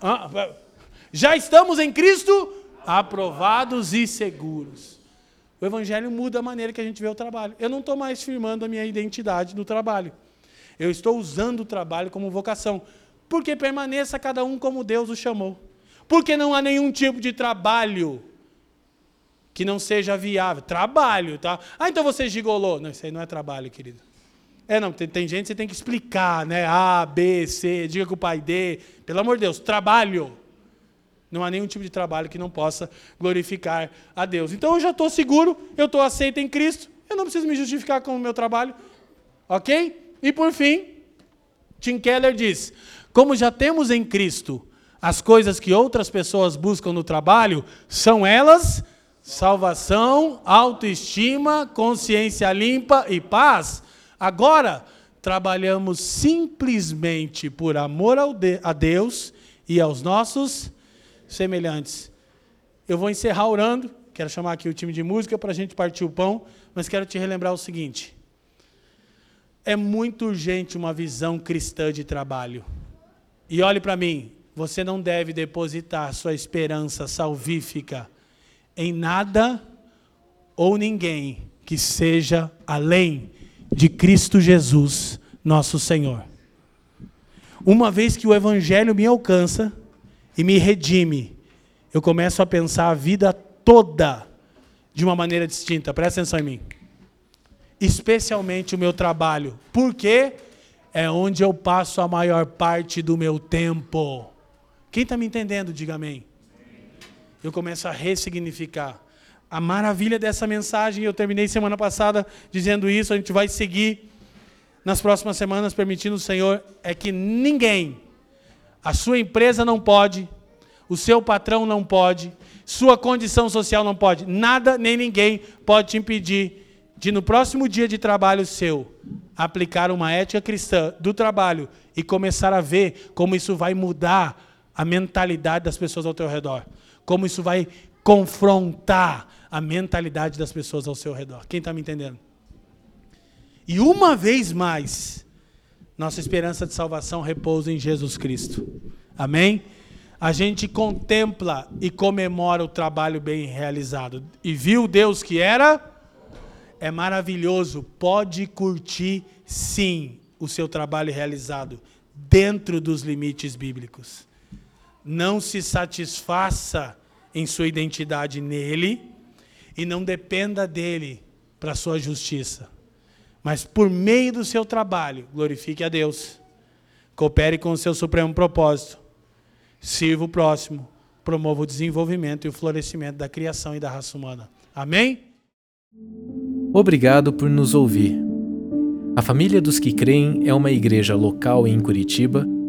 Ah, já estamos em Cristo aprovados e seguros. O Evangelho muda a maneira que a gente vê o trabalho. Eu não estou mais firmando a minha identidade no trabalho. Eu estou usando o trabalho como vocação. Porque permaneça cada um como Deus o chamou. Porque não há nenhum tipo de trabalho que não seja viável. Trabalho, tá? Ah, então você gigolou. Não, isso aí não é trabalho, querido. É, não, tem, tem gente que você tem que explicar, né? A, B, C, diga que o pai D. Pelo amor de Deus, trabalho. Não há nenhum tipo de trabalho que não possa glorificar a Deus. Então eu já estou seguro, eu estou aceito em Cristo, eu não preciso me justificar com o meu trabalho. Ok? E por fim, Tim Keller diz: como já temos em Cristo as coisas que outras pessoas buscam no trabalho, são elas salvação, autoestima, consciência limpa e paz. Agora, trabalhamos simplesmente por amor a Deus e aos nossos semelhantes. Eu vou encerrar orando, quero chamar aqui o time de música para a gente partir o pão, mas quero te relembrar o seguinte: é muito urgente uma visão cristã de trabalho. E olhe para mim, você não deve depositar sua esperança salvífica em nada ou ninguém que seja além de Cristo Jesus, nosso Senhor. Uma vez que o Evangelho me alcança e me redime, eu começo a pensar a vida toda de uma maneira distinta. Presta atenção em mim. Especialmente o meu trabalho. Por quê? É onde eu passo a maior parte do meu tempo. Quem está me entendendo, diga amém. Eu começo a ressignificar. A maravilha dessa mensagem, eu terminei semana passada dizendo isso, a gente vai seguir nas próximas semanas, permitindo o Senhor, é que ninguém, a sua empresa não pode, o seu patrão não pode, sua condição social não pode, nada nem ninguém pode te impedir de, no próximo dia de trabalho seu, aplicar uma ética cristã do trabalho e começar a ver como isso vai mudar a mentalidade das pessoas ao teu redor. Como isso vai confrontar a mentalidade das pessoas ao seu redor. Quem está me entendendo? E uma vez mais, nossa esperança de salvação repousa em Jesus Cristo. Amém? A gente contempla e comemora o trabalho bem realizado. E viu Deus que era? É maravilhoso. Pode curtir, sim, o seu trabalho realizado, dentro dos limites bíblicos. Não se satisfaça em sua identidade nele e não dependa dele para sua justiça. Mas por meio do seu trabalho, glorifique a Deus. Coopere com o seu supremo propósito. Sirva o próximo. Promova o desenvolvimento e o florescimento da criação e da raça humana. Amém? Obrigado por nos ouvir. A Família dos que Creem é uma igreja local em Curitiba